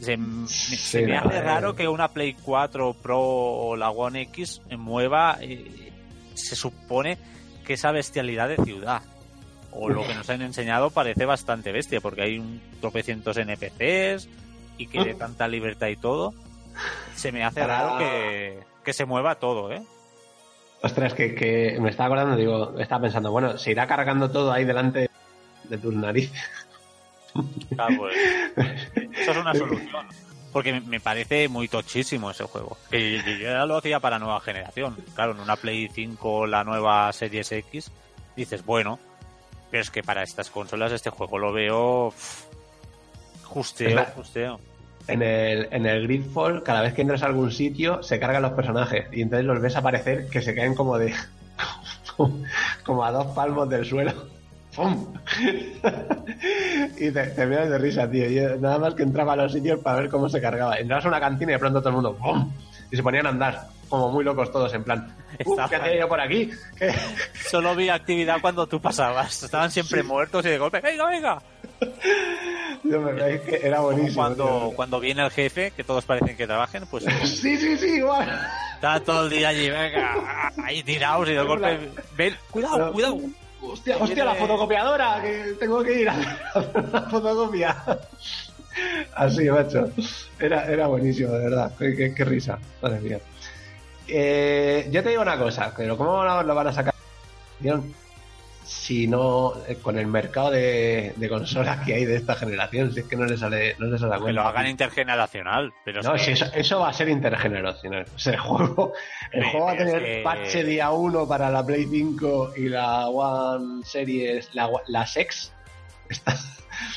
Se, me- se me no, hace raro que una Play 4 Pro o la One X mueva, eh, se supone que esa bestialidad de ciudad. O lo que nos han enseñado parece bastante bestia, porque hay un tropecientos NPCs y que de tanta libertad y todo. Se me hace raro que, que se mueva todo, ¿eh? Ostras, que, que me estaba acordando, digo, estaba pensando, bueno, se irá cargando todo ahí delante de tus narices. Ah, pues, eso es una solución. Porque me- parece muy tochísimo ese juego. Que yo- yo ya lo hacía para nueva generación. Claro, en una Play 5, la nueva Series X, dices, bueno, pero es que para estas consolas este juego lo veo pff, justeo, justeo. En el, en el Gridfall, cada vez que entras a algún sitio, se cargan los personajes y entonces los ves aparecer que se caen como de. *laughs* como a dos palmos del suelo. ¡Pum! *laughs* y te, te miras de risa, tío. Yo nada más que entraba a los sitios para ver cómo se cargaba. Entrabas a una cantina y de pronto todo el mundo ¡pum! Y se ponían a andar, como muy locos todos, en plan. "Uf, Está ¿Qué hacía yo por aquí? ¿Qué?". Solo vi actividad cuando tú pasabas. Estaban siempre muertos y de golpe, venga, venga. Yo me- es que era buenísimo. Cuando, cuando viene el jefe, que todos parecen que trabajen, pues *laughs* Sí, sí, sí, igual. Está todo el día allí, venga, ahí tirados y de golpe. Ven, cuidado, cuidado. Hostia, hostia, la fotocopiadora, que tengo que ir a hacer una fotocopia. Así, macho. Era, era buenísimo, de verdad. Qué, qué- qué risa. Madre mía. Eh, yo te digo una cosa, pero ¿cómo lo, lo van a sacar? Si no, eh, con el mercado de, de consolas que hay de esta generación, si es que no les sale, no les sale a Que cuenta. lo hagan intergeneracional, pero No, si eso, eso va a ser intergeneracional. O sea, el juego, el juego va a tener que- parche día 1 para la Play 5 y la One Series, la, la Sex. Está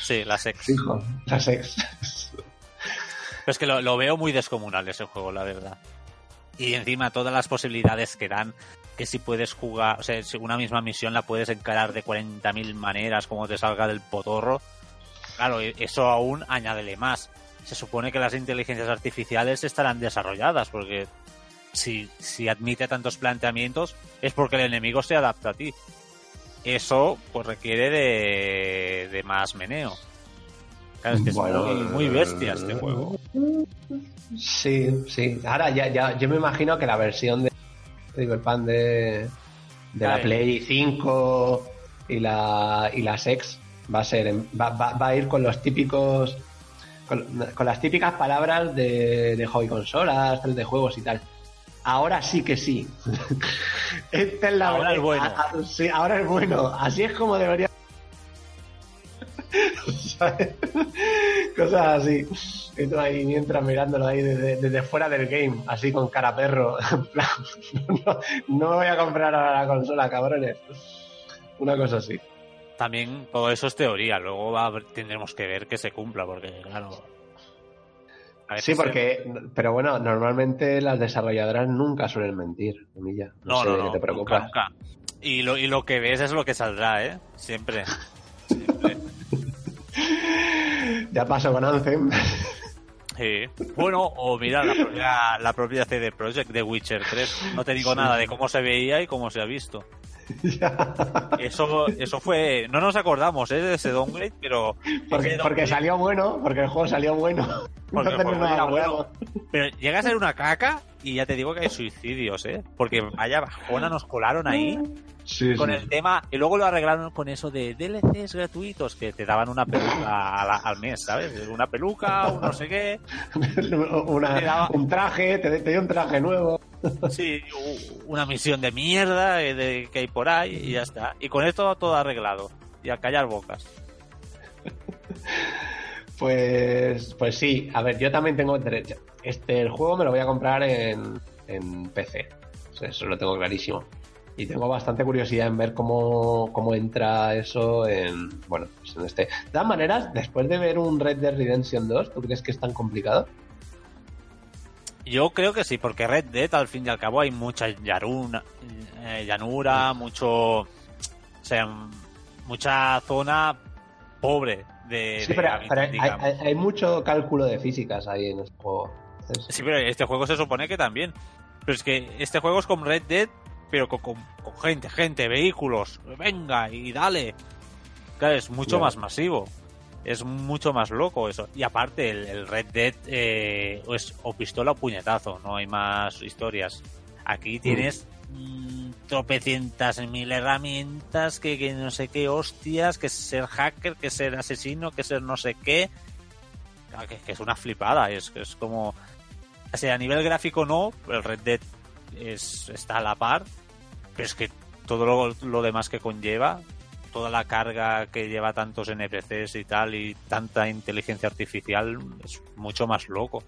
Sí, la sex. fijo, la Sex. Pero es que lo, lo veo muy descomunal ese juego, la verdad. Y encima todas las posibilidades que dan, que si puedes jugar, o sea, si una misma misión la puedes encarar de 40.000 maneras como te salga del potorro. Claro, e- eso aún añádele más. Se supone que las inteligencias artificiales estarán desarrolladas, porque si, si admite tantos planteamientos es porque el enemigo se adapta a ti. Eso pues requiere de, de más meneo. Claro, es que Bueno, es muy, muy bestia este juego. Sí, sí. Ahora ya, ya, yo me imagino que la versión de Cyberpunk de, de la Ay. Play 5 y la, y la Sex va a ser, va, va, va a ir con los típicos, con, con las típicas palabras de, de hobby consolas, de juegos y tal. Ahora sí que sí. *laughs* Esta es la Ahora es bueno. sí, ahora es bueno. Así es como debería. ¿Sabes? *laughs* Cosas así. Y tú ahí mientras mirándolo ahí desde, desde fuera del game, así con cara perro. *laughs* No, no me voy a comprar ahora la consola, cabrones. Una cosa así. También todo eso es teoría, luego va tendremos que ver que se cumpla, porque claro. Sí, porque, pero bueno, normalmente las desarrolladoras nunca suelen mentir, Milla. No, No, sé no, te nunca. Y lo, y lo que ves es lo que saldrá, ¿eh? Siempre. Siempre. *laughs* Ya pasó con Anthem. Sí. Bueno, o mira, la propia, la propia CD Projekt de Witcher 3. No te digo Sí. nada de cómo se veía y cómo se ha visto. *laughs* Eso, eso fue. No nos acordamos, ¿eh? De ese downgrade, pero. porque, porque salió bueno, porque el juego salió bueno. Porque no nos era acordamos. Pero llega a ser una caca y ya te digo que hay suicidios, ¿eh? Porque vaya bajona nos colaron ahí Sí, con sí. el tema y luego lo arreglaron con eso de DLCs gratuitos que te daban una peluca al mes, ¿sabes? Una peluca, un no sé qué. *laughs* Una- Te daba- un traje, te, te dio un traje nuevo. Sí, una misión de mierda eh, de, que hay por ahí y ya está. Y con esto todo arreglado. Y a callar bocas. Pues, pues sí, a ver, yo también tengo derecho. Este el juego me lo voy a comprar en, en PC. Eso lo tengo clarísimo. Y tengo bastante curiosidad en ver cómo, cómo entra eso en. Bueno, pues en este. De todas maneras, después de ver un Red Dead Redemption 2, ¿tú crees que es tan complicado? Yo creo que sí, porque Red Dead al fin y al cabo hay mucha llanura, eh, llanura mucho, o sea, mucha zona pobre de, Sí, de pero, hay, digamos. hay- hay mucho cálculo de físicas ahí en este juego. Entonces, Sí, pero este juego se supone que también. Pero es que este juego es como Red Dead, pero con, con- con gente, gente, vehículos. Venga y dale. Claro, es mucho más masivo. Es mucho más loco eso. Y aparte, el, el Red Dead eh, es o pistola o puñetazo, no hay más historias. Aquí tienes mm, tropecientas mil herramientas, que, que no sé qué hostias, que ser hacker, que ser asesino, que ser no sé qué. Claro, que, que es una flipada, es, es como... O sea, a nivel gráfico no, el Red Dead es, está a la par, pero es que todo lo, lo demás que conlleva, toda la carga que lleva tantos NPCs y tal, y tanta inteligencia artificial, es mucho más loco.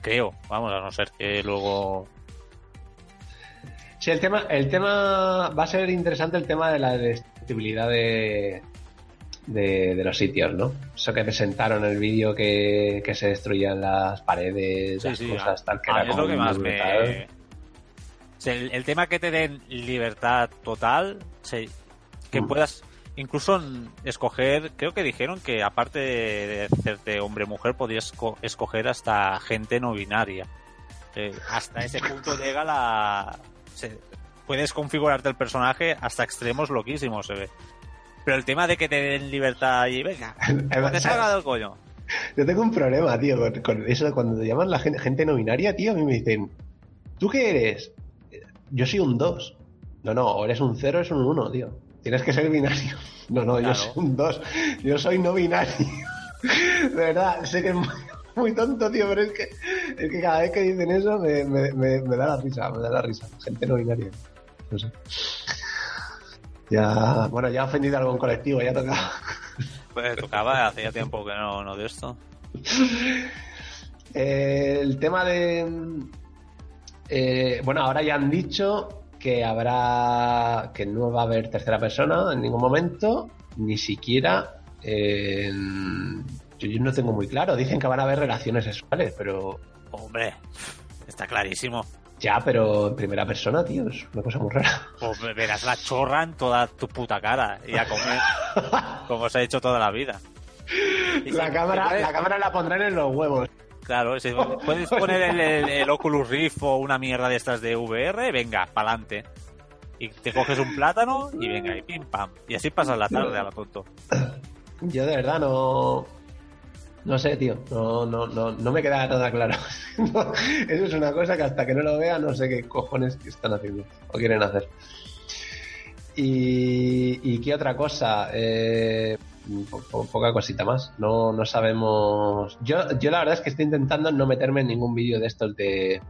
Creo, vamos, a no ser que luego... Sí, el tema, el tema va a ser interesante el tema de la destructibilidad de, de, de los sitios, ¿no? Eso que presentaron en el vídeo que, que se destruían las paredes, Sí, las sí, cosas, tal, que a era es como lo que más brutal. me... El, el tema que te den libertad total, sea, que Mm. puedas incluso escoger, creo que dijeron que aparte de, hacerte hombre-mujer, podías esco- escoger hasta gente no binaria. Eh, hasta ese punto llega la... se- puedes configurarte el personaje hasta extremos loquísimos, se ve. Pero el tema de que te den libertad y venga, *laughs* te salga del coño. Yo tengo un problema, tío, con, eso cuando te llaman la gente, gente no binaria, tío, a mí me dicen, ¿Tú qué eres? Yo soy un 2. No, no, o eres un 0 o eres un 1, tío. Tienes que ser binario. No, no, yo soy un 2. Yo soy no binario. De verdad, sé que es muy, tonto, tío, pero es que, es que cada vez que dicen eso me, me, me, da la risa, me da la risa. Gente no binaria. No sé. Ya, bueno, ya ha ofendido a algún colectivo, ya tocaba. Pues tocaba, hacía tiempo que no, no de esto. Eh, el tema de. Eh, bueno, ahora ya han dicho que habrá. que no va a haber tercera persona en ningún momento, ni siquiera. yo, no tengo muy claro. Dicen que van a haber relaciones sexuales, pero. Hombre, está clarísimo. Ya, pero en primera persona, tío, es una cosa muy rara. Pues verás la chorra en toda tu puta cara y a comer *laughs* como se ha hecho toda la vida. la cámara, la cámara la pondrán en los huevos. Claro, *laughs* puedes poner el, Oculus Rift o una mierda de estas de VR, venga, pa'lante. Y te coges un plátano y venga, y pim pam. Y así pasas la tarde a la tonto. Yo de verdad no. No sé, tío. No, no, no, no me queda nada claro. *laughs* eso es una cosa que hasta que no lo vea no sé qué cojones están haciendo o quieren hacer. Y, y qué otra cosa. Eh, poca cosita más. No, no sabemos. Yo, yo la verdad es que estoy intentando no meterme en ningún vídeo de estos de.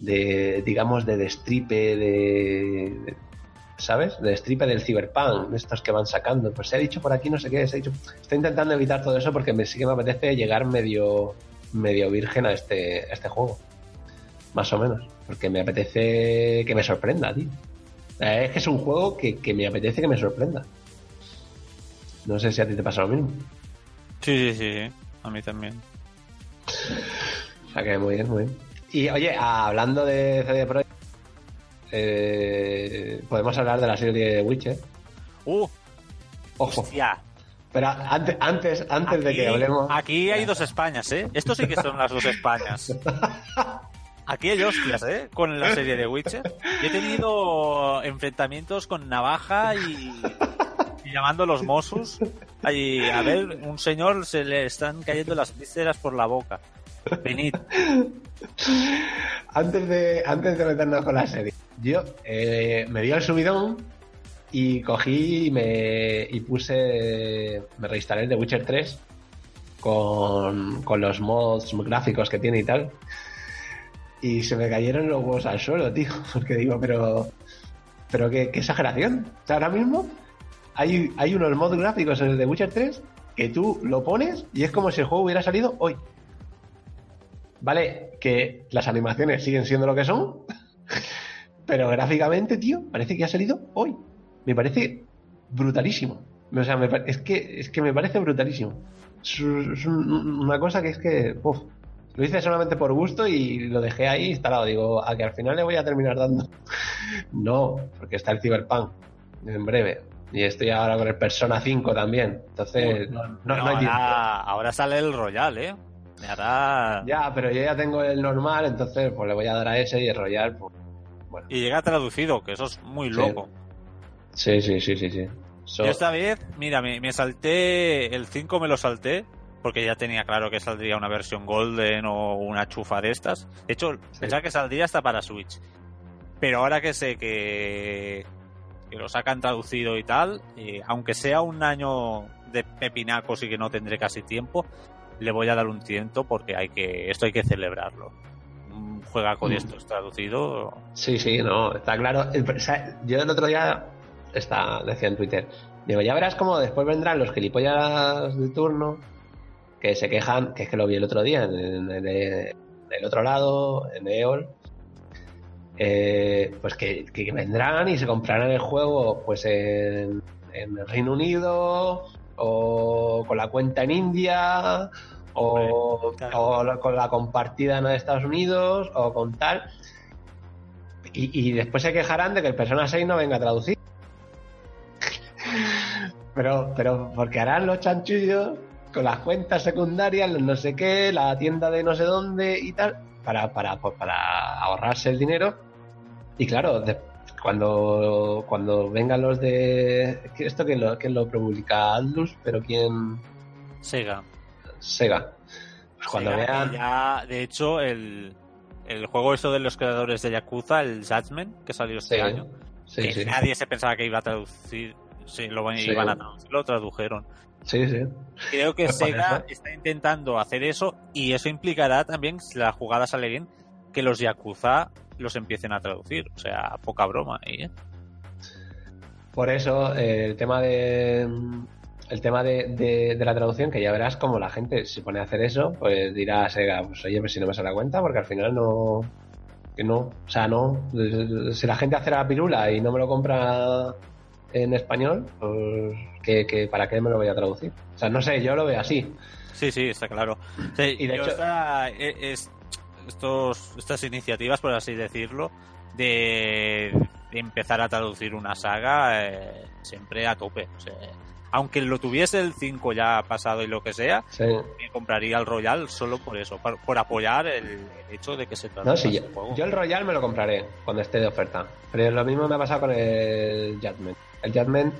de. digamos, de destripe, de, ¿sabes? De destripe del Cyberpunk, de estos que van sacando. Pues se ha dicho por aquí, no sé qué, se ha dicho. Estoy intentando evitar todo eso porque me, sí que me apetece llegar medio. medio virgen a este, este juego. Más o menos. Porque me apetece que me sorprenda, tío. Es que es un juego que, que me apetece que me sorprenda. No sé si a ti te pasa lo mismo. Sí, sí, sí, a mí también. O sea que muy bien, muy bien. Y oye, hablando de CD Projekt, eh, podemos hablar de la serie de Witcher. ¡Uh! Ojo. Hostia. Pero antes, antes, antes de que hablemos. Aquí hay dos Españas, ¿eh? Esto sí que son las dos Españas. Aquí hay hostias, ¿eh? Con la serie de Witcher. Yo he tenido enfrentamientos con navaja y llamando los Mossos. Ahí, a ver, un señor se le están cayendo las vísceras por la boca. Venid. Antes de, antes de meternos con la serie, yo eh, me dio el subidón y cogí y me y puse, me reinstalé The Witcher 3 con, con los mods gráficos que tiene y tal. Y se me cayeron los huevos al suelo, tío. *laughs* Porque digo, pero, pero qué, exageración. O ahora mismo hay, hay unos modos gráficos en el de Witcher 3 que tú lo pones y es como si el juego hubiera salido hoy. Vale, que las animaciones siguen siendo lo que son, *laughs* pero gráficamente, tío, parece que ha salido hoy. Me parece brutalísimo. O sea, es, que, es que me parece brutalísimo. Es, una cosa que es que, lo hice solamente por gusto y lo dejé ahí instalado. Digo, a que al final le voy a terminar dando. *laughs* no, porque está el Cyberpunk en breve. Y estoy ahora con el Persona 5 también. Entonces, no, no, hay tiempo. Ahora sale el Royal, ¿eh? Ya, pero yo ya tengo el normal, entonces pues le voy a dar a ese y el Royal, pues, bueno. Y llega traducido, que eso es muy loco. Sí, sí, sí, sí, sí. Yo esta vez, mira, me, salté, el 5 me lo salté, porque ya tenía claro que saldría una versión Golden o una chufa de estas. De hecho, pensaba que saldría hasta para Switch. Pero ahora que sé que, que lo sacan traducido y tal, aunque sea un año de pepinacos y que no tendré casi tiempo, le voy a dar un tiento porque hay que esto hay que celebrarlo. Juega con mm. esto es traducido. Sí, sí, no, está claro. Yo el otro día está, decía en Twitter, digo, ya verás cómo después vendrán los gilipollas de turno que se quejan, que es que lo vi el otro día en, el otro lado, en EOL, eh, pues que, vendrán y se comprarán el juego pues en, el Reino Unido o con la cuenta en India o, con la compartida en Estados Unidos o con tal. Y, después se quejarán de que el Persona 6 no venga a traducir *laughs* pero pero porque harán los chanchullos con las cuentas secundarias no sé qué la tienda de no sé dónde y tal para, para, pues para ahorrarse el dinero y claro, cuando, cuando vengan los de. ¿Esto que lo, que lo publica Atlus? ¿Pero quién? Sega. Sega. Pues cuando vean. Ya, de hecho, el, el juego eso de los creadores de Yakuza, el Judgment, que salió este Sí, año, sí, que sí. nadie se pensaba que iba a traducir, sí, lo iban a traducir, lo tradujeron. Sí, sí. Creo que Pues Sega está intentando hacer eso y eso implicará también, si la jugada sale bien, que los Yakuza los empiecen a traducir. O sea, poca broma ahí, ¿eh? Por eso, eh, el tema de. El tema de, de- de la traducción, que ya verás como la gente se pone a hacer eso, pues dirá a Sega, pues oye, pues si no me sale la cuenta, porque al final no. Que no. O sea, no. Si la gente hace la pirula y no me lo compra en español, pues que, que ¿para qué me lo voy a traducir? O sea, no sé, yo lo veo así. Sí, sí, está claro. Sí, Y de hecho- esta- e- es- estos, estas iniciativas, por así decirlo, de, de empezar a traducir una saga eh, siempre a tope. O sea, aunque lo tuviese el 5 ya pasado y lo que sea, Sí. me compraría el Royal solo por eso, por, por apoyar el, el hecho de que se traduzca No, sí, yo, juego. yo el Royal me lo compraré cuando esté de oferta. Pero lo mismo me ha pasado con el Judgment. El Judgment,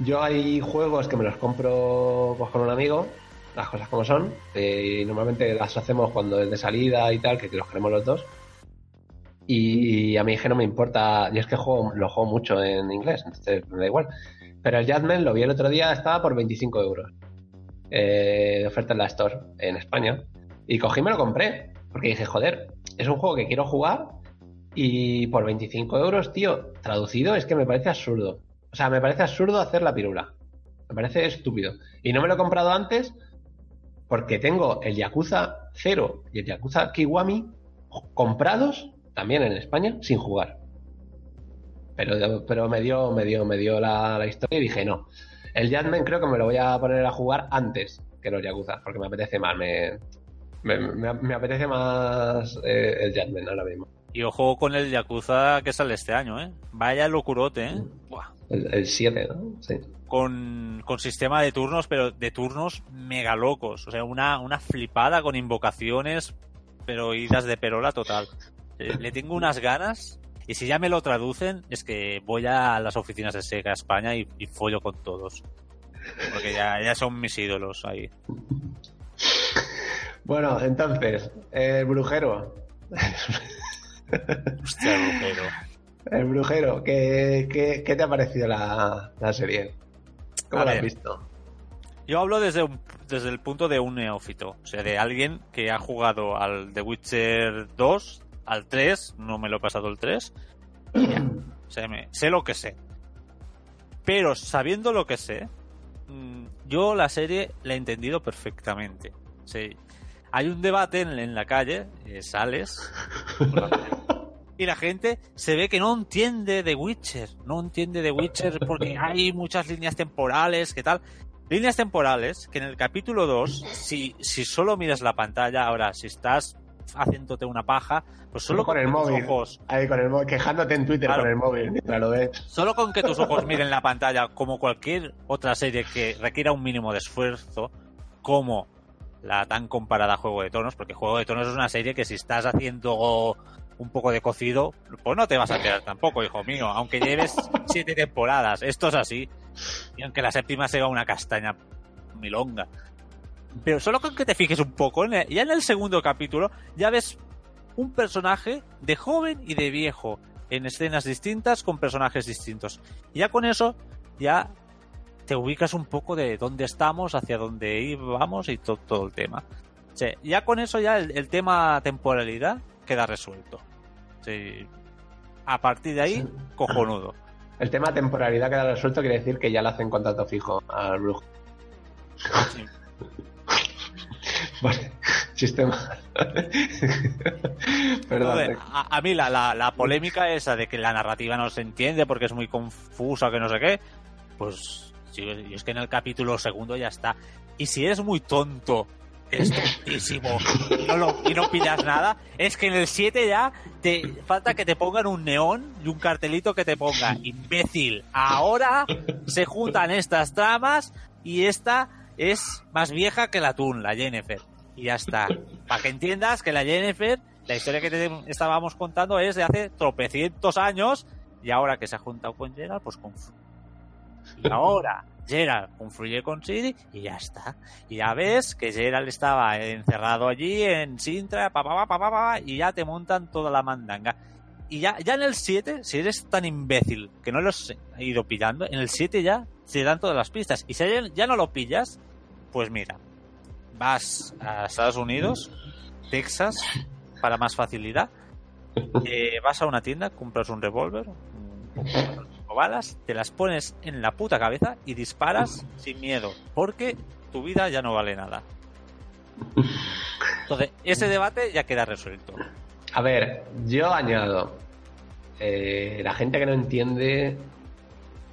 yo hay juegos que me los compro pues, con un amigo, las cosas como son, eh, y normalmente las hacemos cuando es de salida y tal, que los queremos los dos. Y a mí que no me importa, yo es que juego, lo juego mucho en inglés, entonces me da igual. Pero el Judgment lo vi el otro día, estaba por 25 euros eh, de oferta en la Store en España. Y cogí y me lo compré. Porque dije, joder, es un juego que quiero jugar y por 25 euros, tío, traducido es que me parece absurdo. O sea, me parece absurdo hacer la pirula. Me parece estúpido. Y no me lo he comprado antes porque tengo el Yakuza 0 y el Yakuza Kiwami comprados también en España sin jugar. Pero, pero me dio, me dio, me dio la, la historia y dije, no. El Jadman creo que me lo voy a poner a jugar antes que los Yakuza, porque me apetece más, me, me, apetece más eh, el Jadman ahora mismo. Y ojo con el Yakuza que sale este año, ¿eh? Vaya locurote, ¿eh? Buah. El 7, ¿no? Sí. Con, con sistema de turnos, pero de turnos mega locos. O sea, una, una flipada con invocaciones, pero idas de perola total. Eh, Le tengo unas ganas. Y si ya me lo traducen, es que voy a las oficinas de Sega España y, y follo con todos. Porque ya, ya son mis ídolos ahí. Bueno, entonces, el brujero. Hostia, brujero. El brujero, ¿qué, qué, qué te ha parecido la, la serie? ¿Cómo A la has visto? Yo hablo desde, un- desde el punto de un neófito, o sea, de alguien que ha jugado al The Witcher 2, al 3, no me lo he pasado el 3, y ya. O sea, me- sé lo que sé. Pero sabiendo lo que sé, mm, yo la serie la he entendido perfectamente. Sí. Hay un debate en, en la calle, eh, sales, y la gente se ve que no entiende The Witcher, no entiende The Witcher porque hay muchas líneas temporales, ¿qué tal? Líneas temporales que en el capítulo 2, si, si solo miras la pantalla, ahora, si estás haciéndote una paja, pues solo con el tus móvil. ojos Ahí con el móvil, quejándote en Twitter Claro. con el móvil mientras lo ves. Solo con que tus ojos miren la pantalla, como cualquier otra serie que requiera un mínimo de esfuerzo, como la tan comparada Juego de Tronos, porque Juego de Tronos es una serie que si estás haciendo un poco de cocido, pues no te vas a enterar tampoco, hijo mío, aunque lleves *laughs* siete temporadas, esto es así, y aunque la séptima sea una castaña milonga. Pero solo con que te fijes un poco, en el- ya en el segundo capítulo, ya ves un personaje de joven y de viejo en escenas distintas con personajes distintos. Y ya con eso, ya te ubicas un poco de dónde estamos, hacia dónde íbamos y to- todo el tema. Sí, ya con eso ya el, el tema temporalidad queda resuelto. Sí. A partir de ahí, Sí. cojonudo. *clears throat* El tema temporalidad queda resuelto, quiere decir que ya le hacen contrato fijo al brujo. Sí. *laughs* Vale, sistema. *laughs* Perdón. Joder, a, a mí la, la, la polémica esa de que la narrativa no se entiende porque es muy confusa, que no sé qué, pues sí, y es que en el capítulo segundo ya está. Y si eres muy tonto, eres tontísimo y no, lo- nada, es que en el 7 ya te falta que te pongan un neón y un cartelito que te ponga imbécil. Ahora se juntan estas tramas y esta es más vieja que la Toon, la Jennifer. Y ya está. Para que entiendas que la Jennifer, la historia que te estábamos contando es de hace tropecientos años y ahora que se ha juntado con Geralt, pues con... Y *laughs* ahora Gerald confluye con Ciri y ya está. Y ya ves que Gerald estaba encerrado allí en Sintra, pa, pa, pa, pa, y ya te montan toda la mandanga. Y ya, ya en el 7, si eres tan imbécil que no los he ido pillando, en el 7 ya se dan todas las pistas. Y si ya no lo pillas, pues mira, vas a Estados Unidos, Texas, para más facilidad, eh, vas a una tienda, compras un revólver, o balas, te las pones en la puta cabeza y disparas sin miedo, porque tu vida ya no vale nada. Entonces, ese debate ya queda resuelto. A ver, yo añado, eh, la gente que no entiende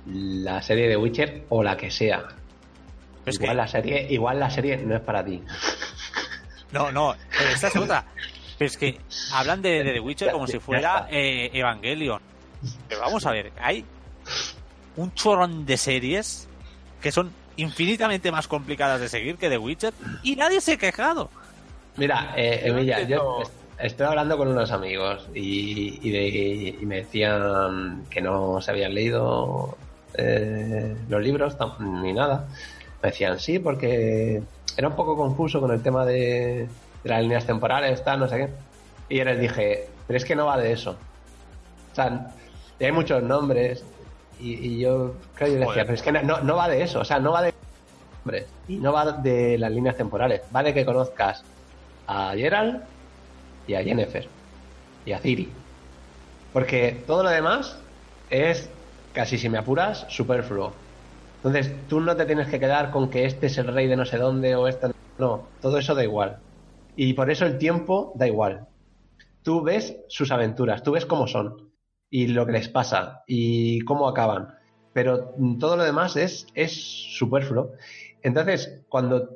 la serie de Witcher o la que sea, igual, la serie, igual la serie no es para ti. No, no, esta es otra. Pero es que hablan de, The Witcher como si fuera eh, Evangelion. Pero vamos a ver, hay un chorrón de series que son infinitamente más complicadas de seguir que The Witcher y nadie se ha quejado. Mira, eh, Emilia, yo estoy hablando con unos amigos y, y, me decían que no se habían leído eh, los libros ni nada. Me decían sí, porque era un poco confuso con el tema de, de las líneas temporales, tal, no sé qué. Y yo les dije, pero es que no va de eso. O sea, hay muchos nombres y, yo, creo yo decía, pero es que no, no, va de eso, o sea, no va de hombre, y no va de las líneas temporales, va de que conozcas a Gerald y a Jennifer y a Ciri. Porque todo lo demás es, casi si me apuras, superfluo. Entonces, tú no te tienes que quedar con que este es el rey de no sé dónde o este no, todo eso da igual. Y por eso el tiempo da igual. Tú ves sus aventuras, tú ves cómo son y lo que les pasa y cómo acaban. Pero todo lo demás es, es superfluo. Entonces, cuando.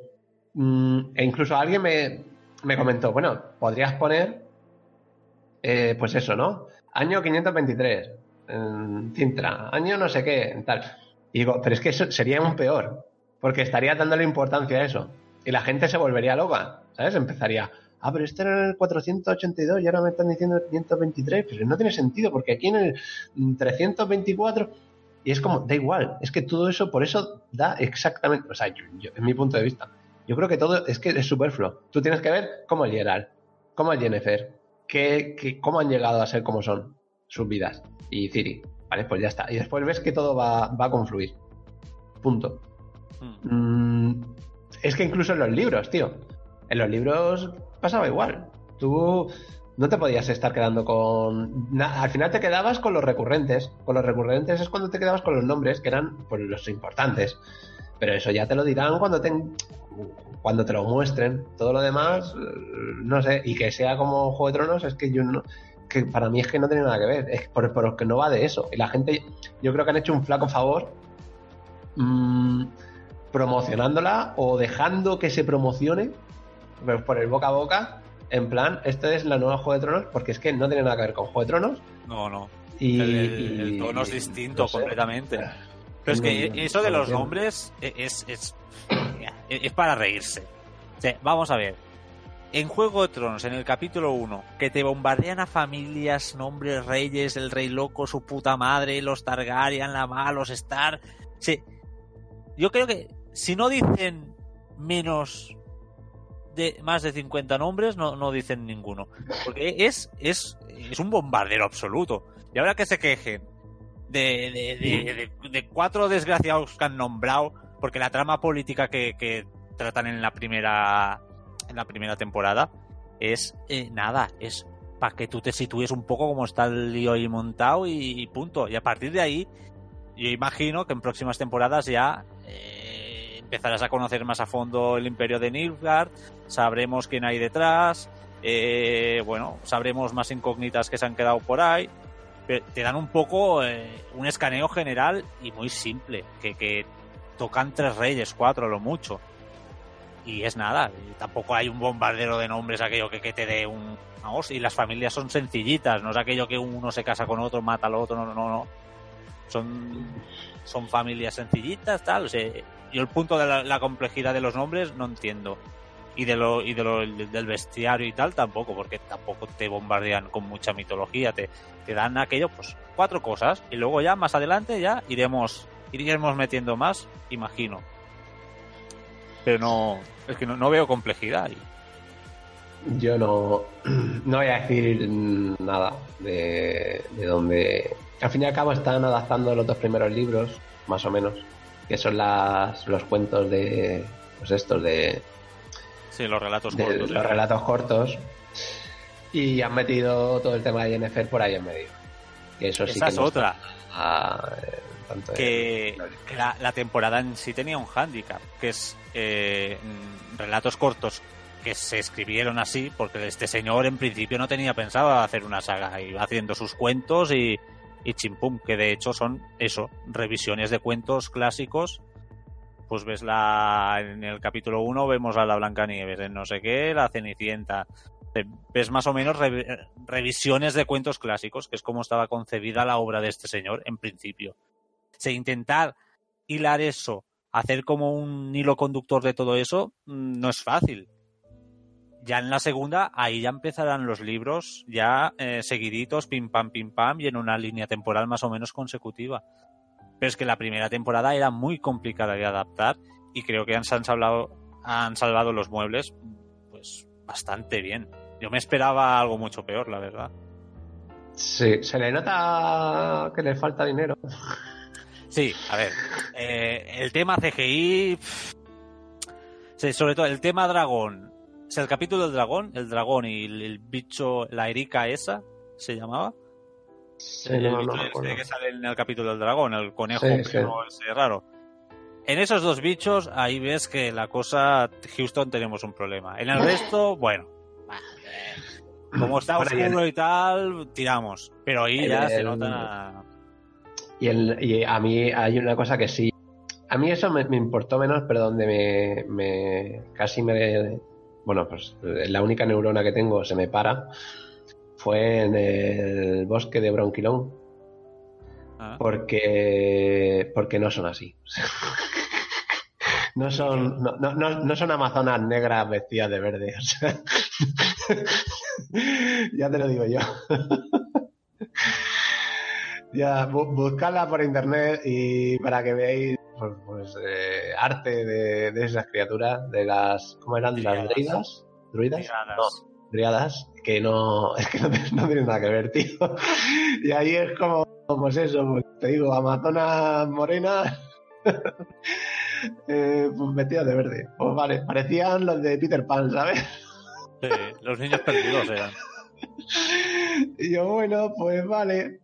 Mm, e incluso alguien me, me, comentó, bueno, podrías poner. Eh, pues eso, ¿no? Año 523, en Cintra, año no sé qué, tal. Y digo, pero es que eso sería un peor, porque estaría dándole importancia a eso. Y la gente se volvería loca, ¿sabes? Empezaría, ah, pero este era en el 482 y ahora me están diciendo el 523, pero no tiene sentido porque aquí en el 324 y es como, da igual, es que todo eso, por eso da exactamente, o sea, yo, en mi punto de vista, yo creo que todo es que es superfluo. Tú tienes que ver cómo el Gerald, cómo el Jennifer, que, cómo han llegado a ser como son sus vidas. Y Ciri, ¿vale? Pues ya está. Y después ves que todo va, va a confluir. Punto. Hmm. Mm, es que incluso en los libros, tío. En los libros pasaba igual. Tú no te podías estar quedando con. al final te quedabas con los recurrentes. Con los recurrentes es cuando te quedabas con los nombres, que eran pues, los importantes. Pero eso ya te lo dirán cuando te, cuando te lo muestren. Todo lo demás, no sé. Y que sea como Juego de Tronos, es que yo no. Que para mí es que no tiene nada que ver. Es por, por que no va de eso. Y la gente, yo creo que han hecho un flaco favor. Mmm, promocionándola o dejando que se promocione por el boca a boca, en plan, esto es la nueva Juego de Tronos, porque es que no tiene nada que ver con Juego de Tronos. No, no. Y, el, tono es distinto completamente. Pero es que eso de los nombres es, es, es para reírse. vamos a ver. En Juego de Tronos, en el capítulo 1, que te bombardean a familias, nombres, reyes, el rey loco, su puta madre, los Targaryen, la mala, los Star. Sí. Yo creo que si no dicen menos de más de 50 nombres, no, no dicen ninguno. Porque es, es, es un bombardero absoluto. Y ahora que se quejen de, de, cuatro desgraciados que han nombrado, porque la trama política que, tratan en la primera en la primera temporada es eh, nada, es para que tú te sitúes un poco como está el lío ahí montado y, punto. Y a partir de ahí, yo imagino que en próximas temporadas ya eh, empezarás a conocer más a fondo el imperio de Nilfgaard, sabremos quién hay detrás, eh, bueno, sabremos más incógnitas que se han quedado por ahí. Te dan un poco eh, un escaneo general y muy simple, que, tocan tres reyes, cuatro lo mucho. Y es nada, tampoco hay un bombardero de nombres, aquello que, te dé un... Vamos, y las familias son sencillitas, no es aquello que uno se casa con otro, mata al otro, no, no, no. Son, son familias sencillitas, tal. O sea, yo el punto de la, complejidad de los nombres no entiendo. Y de lo, y de lo del bestiario y tal tampoco, porque tampoco te bombardean con mucha mitología, te, te dan aquello, pues cuatro cosas, y luego ya más adelante ya iremos Iremos metiendo más, imagino. Pero no, es que no, no veo complejidad. Yo no, no voy a decir nada de, de donde... Al fin y al cabo están adaptando los dos primeros libros, más o menos, que son las, los cuentos de... Pues estos de... Sí, los relatos de cortos. los relatos cortos. Y han metido todo el tema de Jennifer por ahí en medio. Que eso sí Esa que es no otra. eh, tanto que, que la, la temporada en sí tenía un hándicap, que es eh, mm, relatos cortos que se escribieron así, porque este señor en principio no tenía pensado hacer una saga, iba haciendo sus cuentos y, y chimpum, que de hecho son eso, revisiones de cuentos clásicos. Pues ves la en el capítulo 1 vemos a la Blancanieves, en no sé qué, la Cenicienta. Ves más o menos re- revisiones de cuentos clásicos, que es como estaba concebida la obra de este señor en principio se intentar hilar eso, hacer como un hilo conductor de todo eso, mm, no es fácil. Ya en la segunda, ahí ya empezarán los libros, ya eh, seguiditos, pim pam, pim pam, y en una línea temporal más o menos consecutiva. Pero es que la primera temporada era muy complicada de adaptar y creo que han, han salvado, han salvado los muebles pues bastante bien. Yo me esperaba algo mucho peor, la verdad. Sí, se le nota que le falta dinero. Sí, a ver. eh, el tema CGI. pff, sí, sobre todo el tema dragón. O sea, el capítulo del dragón, el dragón y el, el bicho, la Erika esa, se llamaba. Sí, el no, bicho no este que sale en el capítulo del dragón, el conejo Sí, sí. pero ese raro. En esos dos bichos, ahí ves que la cosa, Houston, tenemos un problema. En el resto, bueno. eh, Como está oscuro y tal, tiramos. Pero ahí ya se El- nota. Y, el- y a mí hay una cosa que sí. A mí eso me, me importó menos, pero donde me, me- casi me. Bueno, pues la única neurona que tengo se me para. Fue en el bosque de Bronquilón, ah. porque, porque no son así. *laughs* No son, no, no, no- no son amazonas negras vestidas de verde. o sea. *laughs* ya te lo digo yo. *laughs* ya, bu- buscadla por internet y para que veáis pues, pues, eh, arte de, de esas criaturas, de las. ¿Cómo eran? ¿Las druidas? ¿Druidas? Tiradas. No, driadas, que no, *laughs* es que no, tiene- no tienen nada que ver, tío. Y ahí es como, pues eso, pues, te digo, Amazonas morena, *laughs* eh, pues vestidas de verde. Pues vale, parecían los de Peter Pan, ¿sabes? Sí, los niños perdidos eran. *laughs* Y yo, bueno, pues vale.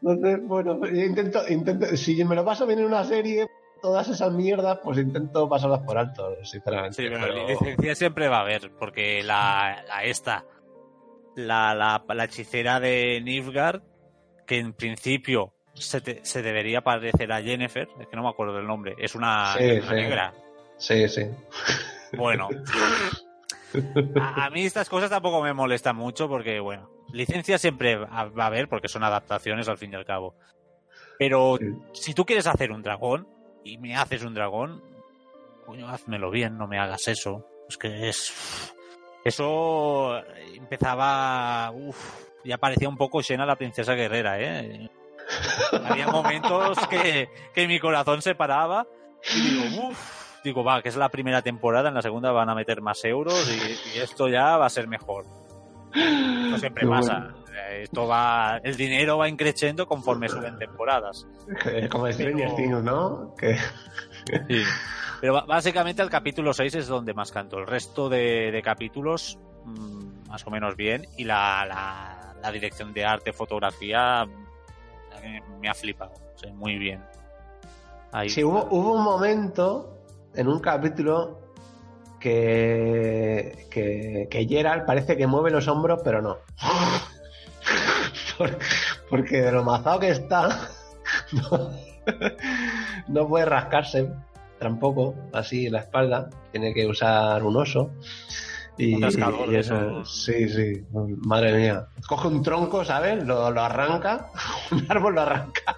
Entonces, bueno, pues yo intento, intento, si me lo paso bien en una serie, todas esas mierdas, pues intento pasarlas por alto, sinceramente. Sí, pero pero- licencia siempre va a haber, porque la, la esta, la, la, la hechicera de Nilfgaard, que en principio se, te- se debería parecer a Jennifer, es que no me acuerdo del nombre, es una, Sí, es una sí. negra. Sí, sí. Bueno, *laughs* a, a mí estas cosas tampoco me molestan mucho porque, bueno, licencia siempre va va a haber porque son adaptaciones al fin y al cabo. Pero Sí. si tú quieres hacer un dragón y me haces un dragón, coño, házmelo bien, no me hagas eso. Es que es. Eso empezaba. Uf, ya parecía un poco Xena la princesa guerrera, ¿eh? *laughs* Había momentos que, que mi corazón se paraba y digo, uff. Digo, va, que es la primera temporada, en la segunda van a meter más euros y, y esto ya va a ser mejor. Esto siempre pasa. Esto va, el dinero va increciendo conforme suben temporadas. Eh, Como Stranger Pero- Things, ¿no? Que, Pero básicamente el capítulo 6 es donde más canto. El resto de, de capítulos, mm, más o menos bien. Y la, la, la dirección de arte, fotografía, eh, me ha flipado. O sea, muy bien. Ahí. Sí, hubo, hubo un momento en un capítulo que, que, que Gerald parece que mueve los hombros, pero no. Por- Porque de lo mazado que está, no, no puede rascarse tampoco así en la espalda. Tiene que usar un oso. Y, Un y eso, sí, sí, madre mía. Coge un tronco, ¿sabes? Lo, lo arranca, *laughs* un árbol lo arranca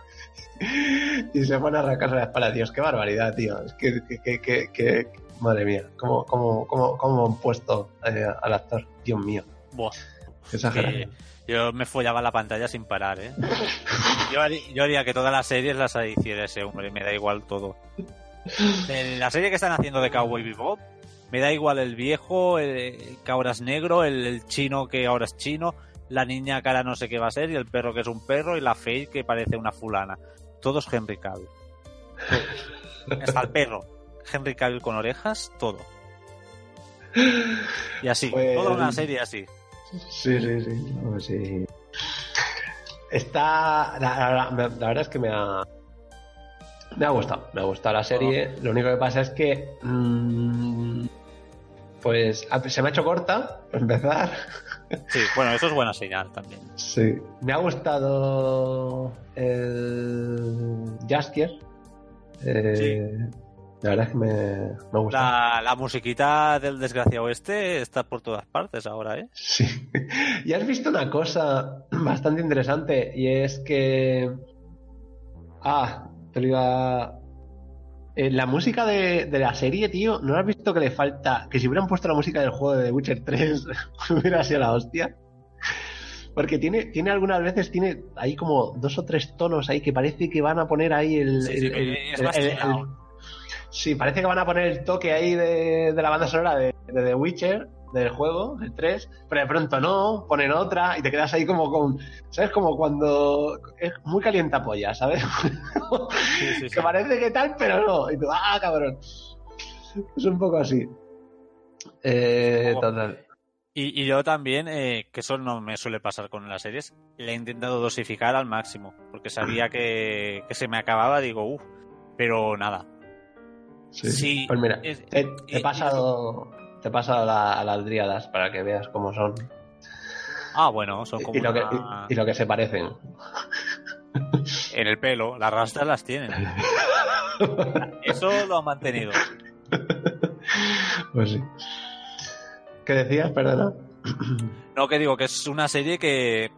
y se pone a arrancarse la espalda. Dios, qué barbaridad, tío. Es que, que, que, que- que- madre mía, cómo, cómo, cómo, cómo han puesto eh, al actor. Dios mío. Buah. Exagerado. que yo me follaba la pantalla sin parar, ¿eh? Yo, haría- yo haría que todas las series las hiciera ese hombre, me da igual todo. En la serie que están haciendo de Cowboy Bebop, me da igual el viejo, el que ahora es negro, el, el chino que ahora es chino, la niña que ahora no sé qué va a ser, y el perro que es un perro, y la Faye que parece una fulana. Todos Henry Cavill. Todos. Hasta el perro. Henry Cavill con orejas, todo. Y así, Pues- toda una serie así. Sí, sí, sí. no, sí. Está. La, la- la- la verdad es que me ha. Me ha gustado. Me ha gustado la serie. Lo único que pasa es que. mm, pues se me ha hecho corta, para empezar. Sí, bueno, eso es buena señal también. Sí. Me ha gustado el Jaskier. Eh, La verdad es que me, me ha gustado. La, la musiquita del desgraciado este está por todas partes ahora, ¿eh? Sí. *laughs* Y has visto una cosa bastante interesante y es que... Ah, te lo iba... Eh, la música de, de la serie, tío, ¿no has visto que le falta? Que si hubieran puesto la música del juego de The Witcher 3 *laughs* hubiera sido la hostia. Porque tiene, tiene algunas veces, tiene ahí como dos o tres tonos ahí que parece que van a poner ahí el... Sí, sí, el- el- es el- Sí, parece que van a poner el toque ahí de, de la banda sonora de, de The Witcher, del juego, el 3, pero de pronto no, ponen otra y te quedas ahí como con, ¿sabes? Como cuando es muy caliente polla, ¿sabes? Sí, *laughs* sí, sí. que parece que tal, pero no. Y tú, ah, cabrón. Es un poco así. Eh, total. Y, y yo también, eh, que eso no me suele pasar con las series, le he intentado dosificar al máximo, porque sabía *clears throat* que, que se me acababa, digo, uff, pero nada. Sí. Sí, Pues mira, es- te, y- te he pasado, te he pasado la- a las dríadas para que veas cómo son Ah, bueno, son como y, lo que, y- y lo que se parecen. en el pelo, las rastras las tienen. *laughs* Eso lo han mantenido. Pues sí. ¿Qué decías? Perdona. No, que digo que es una serie que,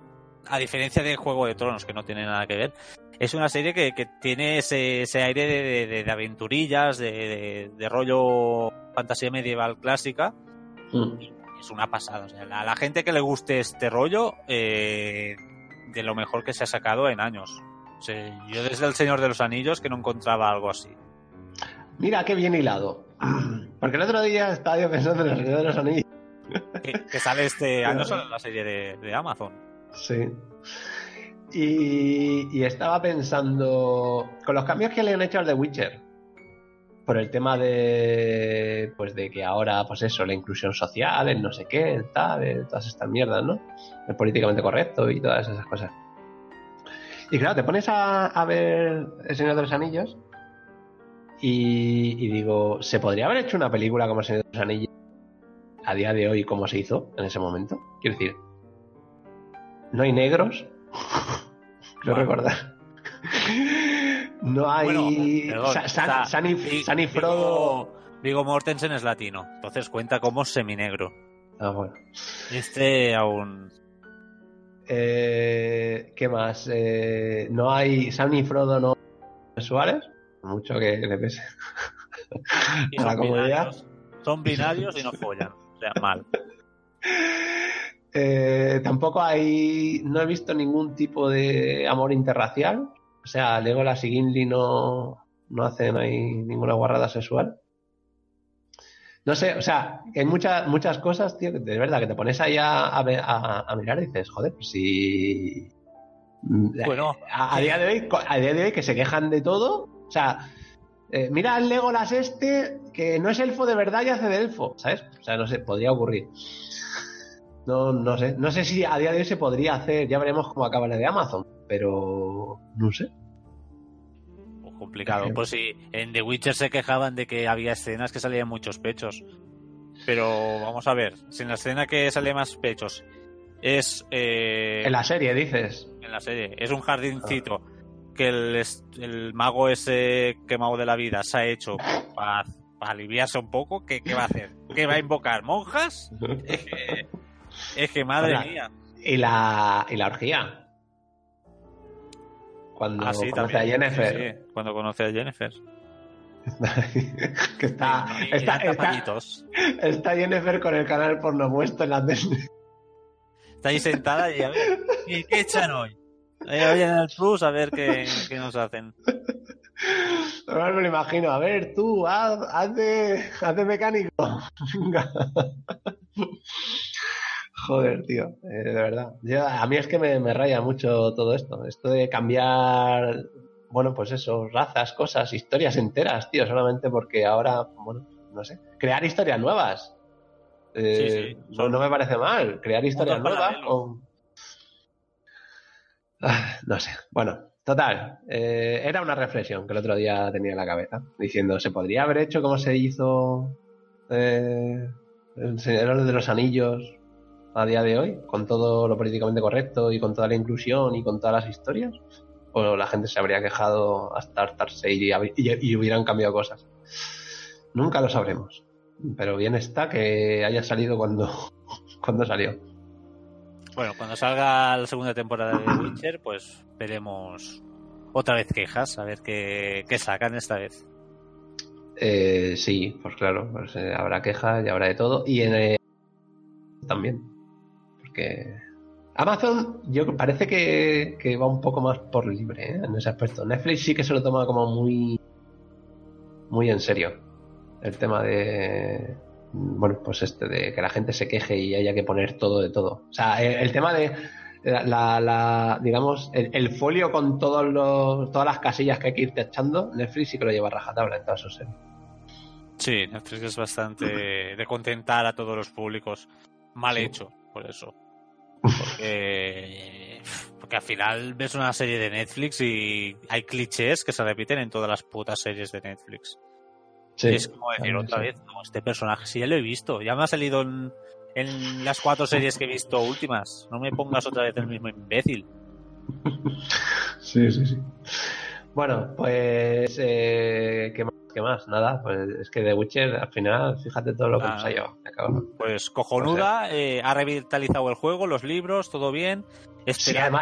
a diferencia de Juego de Tronos, que no tiene nada que ver, es una serie que, que tiene ese, ese aire de, de- de aventurillas, de, de- rollo fantasía medieval clásica. Mm. Es una pasada. O sea, a la gente que le guste este rollo, eh, de lo mejor que se ha sacado en años. O sea, yo desde El Señor de los Anillos que no encontraba algo así. Mira qué bien hilado. *clears throat* Porque el otro día estaba yo pensando en el Señor de los Anillos. Que, que sale este *laughs* año solo en la serie de, de Amazon. Sí. Y, y estaba pensando con los cambios que le han hecho al The Witcher. Por el tema de. Pues de que ahora, pues eso, la inclusión social, el no sé qué, el tal, el- todas estas mierdas, ¿no? El políticamente correcto y todas esas cosas. Y claro, te pones a, a ver El Señor de los Anillos. Y, y digo, ¿se podría haber hecho una película como El Señor de los Anillos a día de hoy como se hizo en ese momento? Quiero decir, no hay negros. Quiero Bueno. recordar. No hay. Bueno, San, o sea, San y, Di- San y Frodo. Viggo Mortensen es latino, entonces cuenta como seminegro. Ah, bueno. Este aún. Eh, ¿Qué más? Eh, no hay. San y Frodo no sexuales. Mucho que le pese. y A la son comunidad. binarios. Son binarios y no follan. O sea, mal. *laughs* Eh, tampoco hay. No he visto ningún tipo de amor interracial. O sea, Legolas y Gimli no, no hacen ahí ninguna guarrada sexual. No sé, o sea, que hay muchas, muchas cosas, tío, que de verdad que te pones ahí a, a ver- a- a mirar y dices, joder, pues si. Bueno, a, día de hoy, a día de hoy que se quejan de todo. O sea, eh, mira al Legolas este, que no es elfo de verdad y hace de elfo, ¿sabes? O sea, no sé, podría ocurrir. No, no sé. No sé si a día de hoy se podría hacer, ya veremos cómo acaba la de Amazon, pero no sé. pues complicado. Pues sí, en The Witcher se quejaban de que había escenas que salían muchos pechos. Pero vamos a ver, si en la escena que sale más pechos es. eh, En la serie, dices. en la serie. Es un jardincito que el, el mago ese quemado de la vida se ha hecho para aliviarse un poco. ¿Qué, qué va a hacer? ¿Qué va a invocar? ¿Monjas? Que, es que madre Hola. mía. Y la, y la orgía. Cuando Ah, sí, conoce a. Jennifer. Sí, cuando conoce a Jennifer. *laughs* que está, Sí, está, está, está Jennifer con el canal porno puesto en la tele. Está ahí sentada y a ver, ¿qué, qué echan hoy? Ahí en el Plus a ver qué, qué nos hacen. Ahora me lo imagino. A ver, tú, haz, haz de, haz de mecánico. *laughs* Venga. Joder, tío, eh, de verdad. Yo- a mí es que me, me raya mucho todo esto. Esto de cambiar, bueno, pues eso, razas, cosas, historias enteras, tío, solamente porque ahora, bueno, no sé, crear historias nuevas. Eh, Sí, sí, no, no me parece mal, crear historias nuevas. con- Ah, no sé, bueno, total, eh, era una reflexión que el otro día tenía en la cabeza, diciendo, ¿se podría haber hecho como se hizo eh, el Señor de los Anillos a día de hoy, con todo lo políticamente correcto y con toda la inclusión y con todas las historias? ¿O la gente se habría quejado hasta hartarse y, y- y hubieran cambiado cosas? Nunca lo sabremos. Pero bien está que haya salido cuando, *laughs* cuando salió. Bueno, cuando salga la segunda temporada de *clears throat* Witcher, pues veremos otra vez quejas, a ver qué, qué sacan esta vez. Eh, sí, pues claro, pues, eh, habrá quejas y habrá de todo. Y en eh, también. Porque Amazon, yo parece que, que va un poco más por libre ¿eh? en ese aspecto. Netflix sí que se lo toma como muy, muy en serio. El tema de, bueno, pues este, de que la gente se queje y haya que poner todo de todo. O sea, el, el tema de la, la- la- digamos, el, el folio con todos los, todas las casillas que hay que ir echando, Netflix sí que lo lleva a rajatabla en todas sus series. Sí, Netflix es bastante de contentar a todos los públicos. Mal Sí. hecho, por eso. Porque, porque al final ves una serie de Netflix y hay clichés que se repiten en todas las putas series de Netflix. Sí, es como decir también, otra sí. vez, no, este personaje sí ya lo he visto, ya me ha salido en, en las cuatro series que he visto últimas. No me pongas otra vez el mismo imbécil. *laughs* Sí, sí, sí. Bueno, pues, eh, ¿qué más? ¿Qué más? Nada, pues es que The Witcher, al final, fíjate todo lo que Ah. nos ha llevado. Pues cojonuda, eh, ha revitalizado el juego, los libros, todo bien. Sí, Esperando...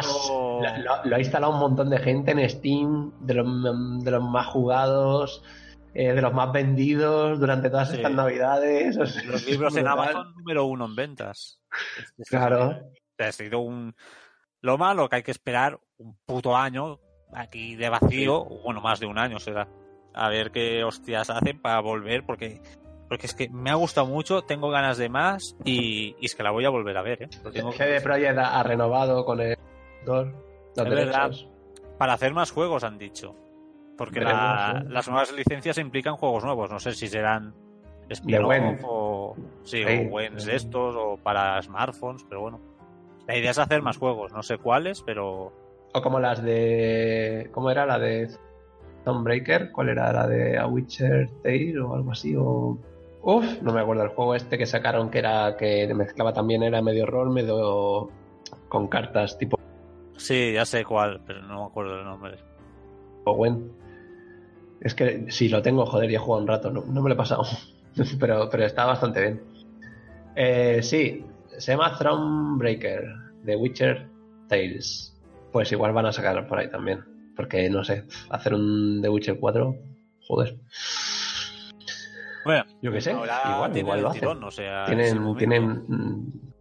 además lo, ha instalado un montón de gente en Steam, de los, de los más jugados, eh, de los más vendidos durante todas Sí. estas navidades. o sea, Los libros en. Amazon número uno en ventas. Claro. Ha sido un... Lo malo que hay que esperar un puto año aquí de vacío, bueno, más de un año será. A ver qué hostias hacen para volver, porque porque es que me ha gustado mucho, tengo ganas de más y, y es que la voy a volver a ver. ¿eh? Tengo CD Projekt ha renovado con el autor los verdad. Para hacer más juegos, han dicho. Porque la- ¿no? las nuevas licencias implican juegos nuevos. No sé si serán spin-off o, sí, Sí. o de estos o para smartphones, pero bueno. La idea es hacer más juegos. No sé cuáles, pero O como las de. ¿Cómo era la de Thronebreaker? ¿Cuál era? ¿La de A Witcher Tale o algo así? O... Uf, no me acuerdo el juego este que sacaron que era que mezclaba también, era medio rol, medio con cartas tipo sí, ya sé cuál, pero no me acuerdo el nombre. Owen. Es que si lo tengo, joder, ya he jugado un rato, no, no me lo he pasado. *laughs* pero, pero está bastante bien. Eh, sí, se llama Thronebreaker, The Witcher Tales. Pues igual van a sacar por ahí también. Porque no sé, hacer un The Witcher 4, joder. Bueno, Yo qué sé, igual, igual lo tirón, o sea, es el Tienen, tienen. mm,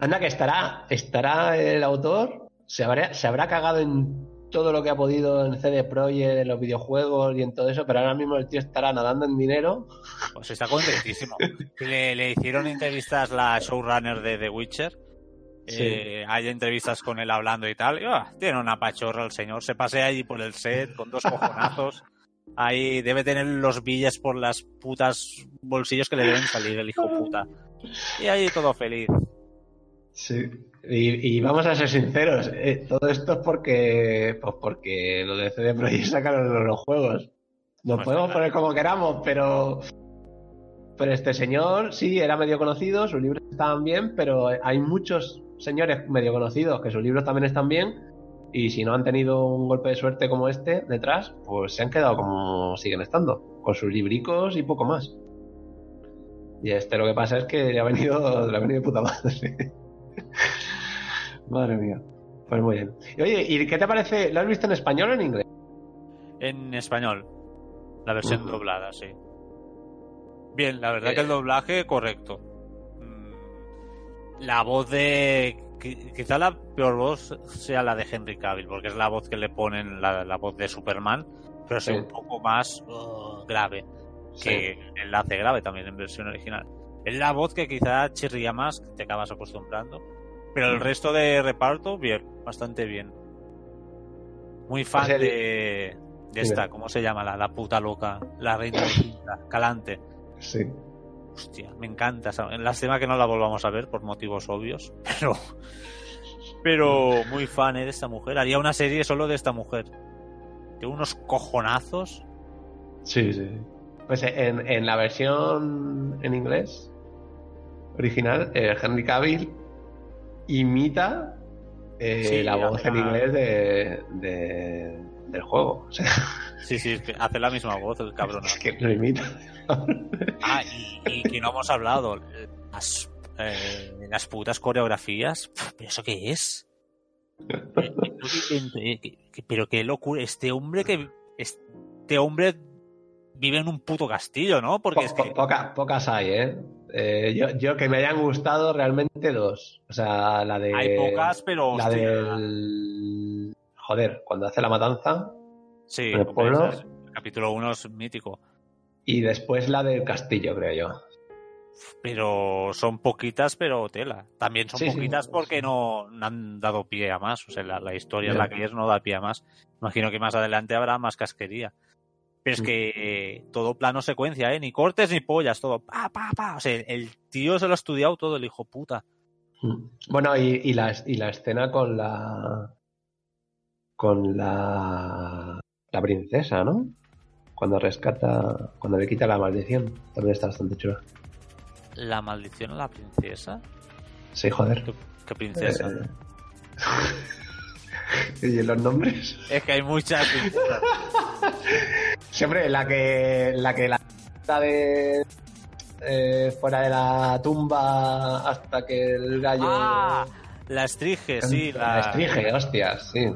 Anda, que estará, estará el autor, se habrá, se habrá cagado en todo lo que ha podido en CD Projekt, en los videojuegos y en todo eso, pero ahora mismo el tío estará nadando en dinero. Pues está contentísimo. *laughs* le, le hicieron entrevistas la showrunner de The Witcher. Sí. Eh, hay entrevistas con él hablando y tal. y, ah, tiene una pachorra el señor. Se pasea allí por el set con dos cojonazos. Ahí debe tener los billes por las putas bolsillos que le deben salir el hijo puta. Y ahí todo feliz. Sí. Y, y vamos a ser sinceros, eh, todo esto es porque, pues porque lo de CD Projekt sacaron los, los juegos. Nos Pues podemos poner como queramos, pero pero este señor sí era medio conocido, sus libros estaban bien, pero hay muchos señores medio conocidos que sus libros también están bien y si no han tenido un golpe de suerte como este detrás, pues se han quedado como siguen estando, con sus libricos y poco más. Y este lo que pasa es que le ha venido, *laughs* le ha venido de puta madre. *laughs* Madre mía. Pues muy bien. Y oye, ¿y qué te parece? ¿Lo has visto en español o en inglés? En español. La versión doblada, sí. Bien, la verdad Eh. que el doblaje correcto. La voz de qui- quizá la peor voz sea la de Henry Cavill, porque es la voz que le ponen, la, la voz de Superman, pero es Sí. un poco más uh, grave, que él la hace grave también en versión original. Es la voz que quizá chirría más, que te acabas acostumbrando, pero el Mm. resto de reparto, bien, bastante bien. Muy fan el- de, de esta, ¿cómo se llama? La, la puta loca, la reina de Calante. Sí. Hostia, me encanta. esa- Lástima que no la volvamos a ver por motivos obvios, *laughs* pero. Pero muy fan eh, de esta mujer. Haría una serie solo de esta mujer. De unos cojonazos. Sí, sí. Pues en, en la versión en inglés original, eh, Henry Cavill imita eh, Sí, la voz en la- inglés de, de- del juego. O sea, Sí, sí, es que hace la misma voz el *laughs* cabrón. es que lo imita. Ah, y, y que no hemos hablado. Las, eh, las putas coreografías. ¿Pero eso qué es? Eh, eh, Pero qué locura. Este hombre que. Este hombre vive en un puto castillo, ¿no? Porque es Po- que. poca- pocas hay, ¿eh? Eh, yo, yo que me hayan gustado realmente dos. O sea, la de. Hay pocas, pero. La hostia, del. Joder, cuando hace la matanza. Sí, el pueblo. es- el capítulo 1 es mítico. Y después la del castillo, creo yo. Pero son poquitas, pero tela. También son Sí, poquitas sí. porque no, no han dado pie a más. O sea, la, la historia Ya. la que es, no da pie a más. Imagino que más adelante habrá más casquería. Pero es Mm. que eh, todo plano secuencia, ¿eh? Ni cortes ni pollas, todo pa, pa, pa. O sea, el tío se lo ha estudiado todo, el hijo puta. Bueno, y, y, la, y la escena con la. con la. la princesa, ¿no? Cuando rescata. cuando le quita la maldición. También está bastante chula. La maldición a la princesa. Sí, joder. ¿Qué, qué princesa? Eh, *laughs* ¿Y los nombres? Es que hay muchas princesas. Siempre la que. la que la. la de. eh, fuera de la tumba hasta que el gallo. Ah, la estrige, sí. La, La estrige, hostias, sí.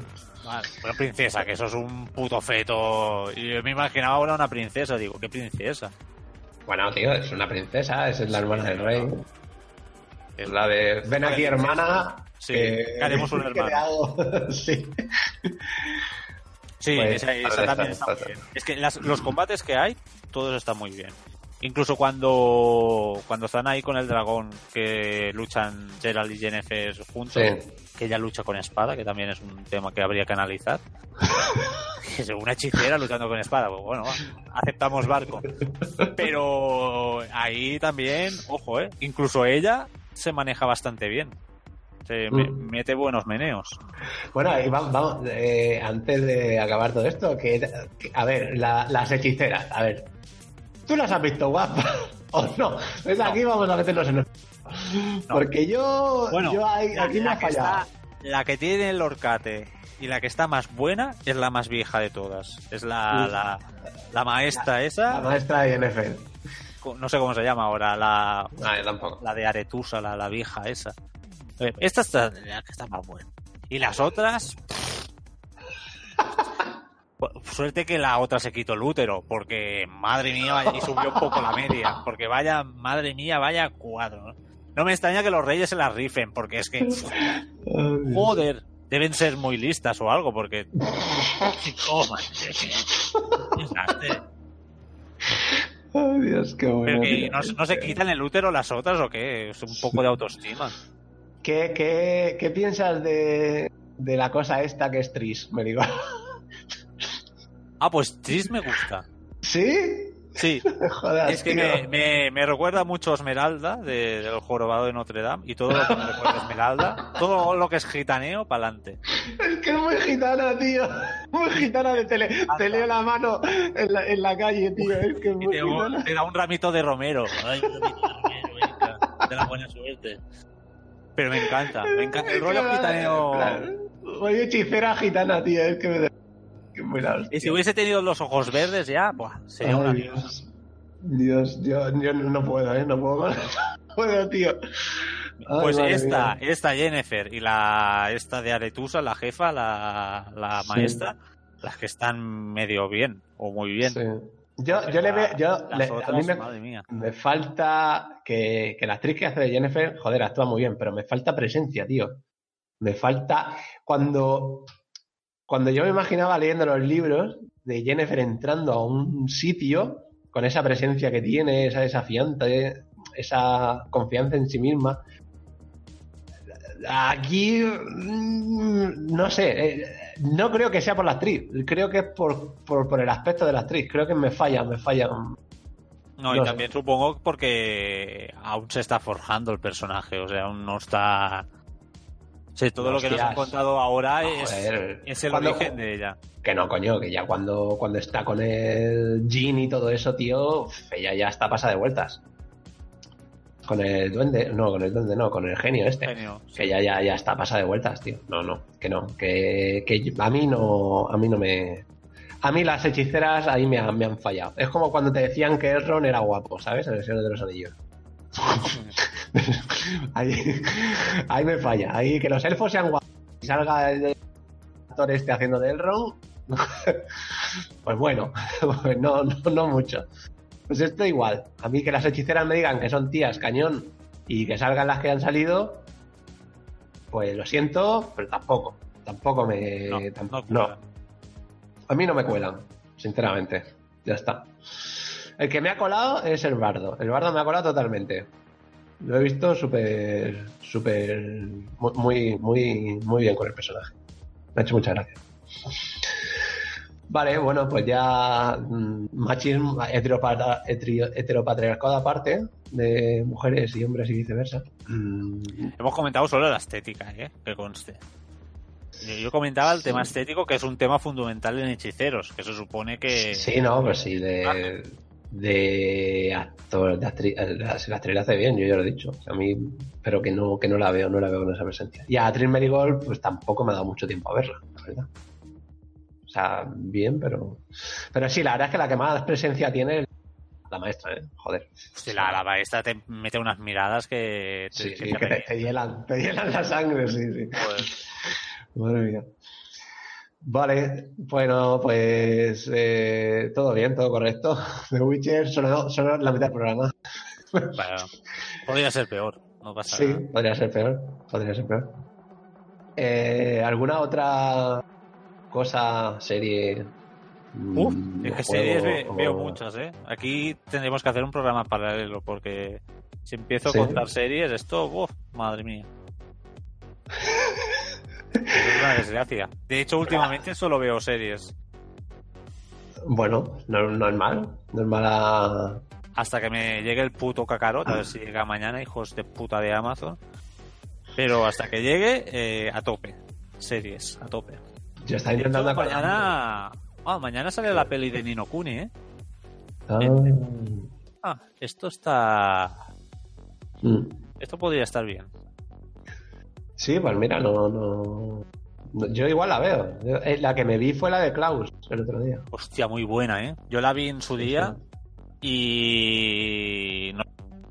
Una princesa, que eso es un puto feto. Y yo me imaginaba ahora una princesa. Digo, ¿qué princesa? Bueno, tío, es una princesa, esa es la hermana del rey. Es Es la de. Ven aquí, hermana. Sí, que- haremos un hermano. hago". *laughs* sí. Sí, Pues, esa, esa está- también está- está muy bien. Es que las- los combates que hay, todos están muy bien. Incluso cuando, cuando están ahí con el dragón, que luchan Gerald y Jennifer juntos, Sí. que ella lucha con espada, que también es un tema que habría que analizar. *laughs* Es una hechicera luchando con espada, pues bueno, aceptamos barco. Pero ahí también, ojo, eh, incluso ella se maneja bastante bien. Se me- Mm. mete buenos meneos. Bueno, y va- vamos, eh, antes de acabar todo esto, que, que- a ver, la- las hechiceras, a ver, ¿tú las has visto guapas *laughs* o no? Pues aquí vamos a meternos en el... Porque yo, Bueno, yo ahí- la- aquí me la ha que fallado. está- la que tiene el horcate y la que está más buena es la más vieja de todas. Es la, Sí. la, la maestra La esa, maestra de NFL. no sé cómo se llama ahora, la, tampoco. la de Aretusa, la, la vieja esa. Eh, Esta está la que está más buena. Y las otras. Suerte que la otra se quitó el útero, porque madre mía, vaya- y subió un poco la media, porque vaya, madre mía, vaya cuadro. ¿no? Me extraña que los reyes se las rifen, porque es que, joder, deben ser muy listas o algo, porque. Oh, madre. Ay, Dios, qué bueno. Pero que tío. no, no se quitan el útero las otras o qué? Es un poco de autoestima. ¿Qué, qué, qué piensas de, de la cosa esta que es Tris, me digo? Ah, pues Tris me gusta. ¿Sí? Sí, *laughs* Joder, es que me, me, me recuerda mucho a Esmeralda de- del jorobado de Notre Dame y todo lo que me recuerda a Esmeralda, todo lo que es gitaneo, para adelante. Es que es muy gitana, tío. Muy gitana de tele. Te leo la mano en la, en la calle, tío. Es que es muy te, gitana. te da un ramito de romero. Ay, un ramito de romero, venga, de la buena suerte. Pero me encanta, me encanta. El rollo gitaneo. Oye, hechicera gitana, tío. Es que me Y si hubiese tenido los ojos verdes ya, buah, sería una Dios. Dios, yo, yo no puedo, ¿eh? No puedo más. *laughs* No puedo, tío. Ay, Pues esta, mía. esta Jennifer y la esta de Aretusa, la jefa, la, la Sí. maestra, las que están medio bien o muy bien. Sí. Yo, yo le veo. Yo, le- a otras, mí me, madre mía. me falta que, que la actriz que hace de Jennifer, joder, actúa muy bien, pero me falta presencia, tío. Me falta. Cuando, cuando yo me imaginaba leyendo los libros de Jennifer entrando a un sitio con esa presencia que tiene, esa desafiante, esa confianza en sí misma. Aquí, mm, no sé, eh, no creo que sea por la actriz, creo que es por, por, por el aspecto de la actriz, creo que me falla, me falla. No, y también supongo porque aún se está forjando el personaje, o sea, aún no está... Sí, todo lo que nos han contado ahora es, es, el origen de ella. Que no, coño, que ya cuando, cuando está con el Jean y todo eso, tío, ella ya está pasada de vueltas. Con el duende, no, con el duende no, con el genio este. Que ya, ya, ya está pasada de vueltas, tío. No, no, que no, que, que a mí no, a mí no me, a mí las hechiceras ahí me han, me han fallado. Es como cuando te decían que Elrond era guapo, ¿sabes? En el Señor de los Anillos. *laughs* *laughs* ahí, ahí me falla. Ahí que los elfos sean guapos y salga el actor este haciendo de Elrond, *laughs* pues bueno, pues *laughs* no, no, no mucho. Pues esto igual. A mí que las hechiceras me digan que son tías cañón y que salgan las que han salido, pues lo siento, pero tampoco. Tampoco me. no. A mí no me cuelan, sinceramente. Ya está. El que me ha colado es el bardo. El bardo me ha colado totalmente. Lo he visto súper, súper, muy, muy, muy bien con el personaje. Me ha hecho mucha gracia. Vale, bueno, pues ya mm, machismo, heteropatriarcado aparte, de mujeres y hombres y viceversa. Mm. Hemos comentado solo la estética, ¿eh? Que conste. Yo comentaba el tema estético, que es un tema fundamental en hechiceros, que se supone que... Sí, no, pues sí, de, de actor, de actriz, la, actriz la hace bien, yo ya lo he dicho. A mí, pero que no, que no la veo, no la veo con esa presencia. Y a Actriz Marigold, pues tampoco me ha dado mucho tiempo a verla, la verdad. O sea, bien, pero. Pero sí, la verdad es que la que más presencia tiene es la maestra, ¿eh? Joder. Sí, la, la, maestra te mete unas miradas que te, sí, sí, que te, te, hielan, te hielan la sangre, sí, sí. Joder. Madre mía. Vale, bueno, pues eh, todo bien, todo correcto. *laughs* The Witcher solo, solo la mitad del programa. *laughs* Bueno, podría ser peor, no pasa sí, nada. podría ser peor, podría ser peor. Eh, ¿Alguna otra cosa, serie? Uf, mm, es que series veo muchas, ¿eh? Aquí tendremos que hacer un programa paralelo porque si empiezo a contar series, esto, uf, madre mía. *laughs* Es una desgracia. De hecho, últimamente solo veo series. Bueno, no, es. No es mala. Hasta que me llegue el puto cacarot, a ver si llega mañana, hijos de puta de Amazon. Pero hasta que llegue, eh, a tope. Series, a tope. Ya está intentando mañana. Ah, mañana sale la peli de Nino Kuni, ¿eh? Ah, ah esto está. Mm. Esto podría estar bien. Sí, pues mira, no, no. Yo igual la veo. Eh, la que me vi fue la de Klaus el otro día. Hostia, muy buena, ¿eh? Yo la vi en su día y. No,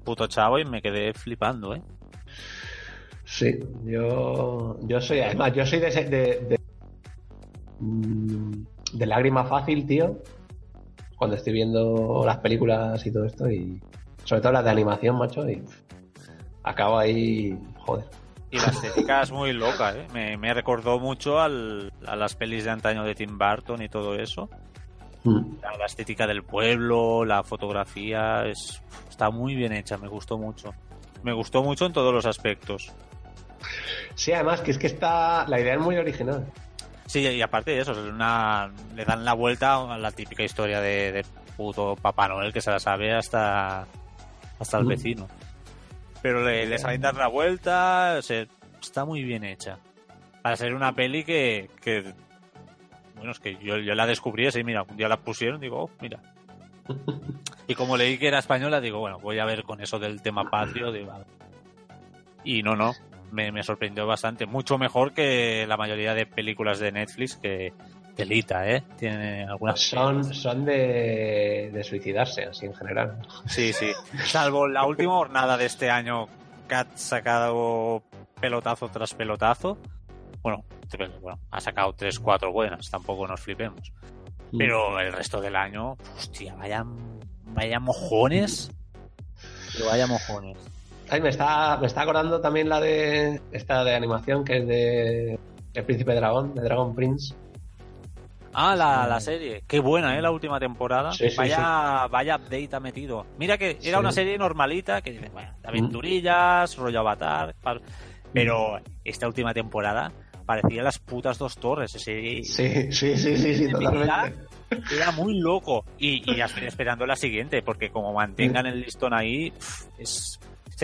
puto chavo y me quedé flipando, ¿eh? Sí, yo. Yo soy. Además, yo soy de. de, de, mm, de lágrima fácil, tío. Cuando estoy viendo las películas y todo esto. Y. Sobre todo las de animación, macho. Y. Acabo ahí. Joder. Y la estética es muy loca, ¿eh? Me, recordó mucho al, a las pelis de antaño de Tim Burton y todo eso. Mm. La, estética del pueblo, la fotografía, es, está muy bien hecha, me gustó mucho. Me gustó mucho en todos los aspectos. Sí, además que es que está, la idea es muy original. Sí, y aparte de eso, una, le dan la vuelta a la típica historia de, puto Papá Noel que se la sabe hasta, hasta el mm. vecino pero le, le saben dar la vuelta, o sea, está muy bien hecha. Para ser una peli que, que bueno, es que yo, yo la descubrí así, mira, un día la pusieron, digo, oh, mira. *laughs* Y como leí que era española, digo, bueno, voy a ver con eso del tema patrio, digo, y no, no, me, me sorprendió bastante, mucho mejor que la mayoría de películas de Netflix que, Telita, ¿eh? Tiene algunas. Son, son de, de suicidarse, así en general. Sí, sí. Salvo la última jornada de este año que ha sacado pelotazo tras pelotazo. Bueno, bueno ha sacado tres, cuatro buenas, tampoco nos flipemos. Mm. Pero el resto del año, hostia, vaya, vaya mojones. Pero vaya mojones. Ay, me está, me está acordando también la de esta de animación que es de El Príncipe Dragón, de Dragon Prince. Ah, la, la serie. Qué buena, ¿eh? La última temporada. Sí, sí, vaya, vaya update ha metido. Mira que era una serie normalita, que dices, bueno, de aventurillas, rollo avatar. pa- Pero esta última temporada parecía las putas dos torres. Ese, Sí, sí, sí, sí, totalmente. Era muy loco. Y, y ya estoy esperando la siguiente, porque como mantengan el listón ahí, pf,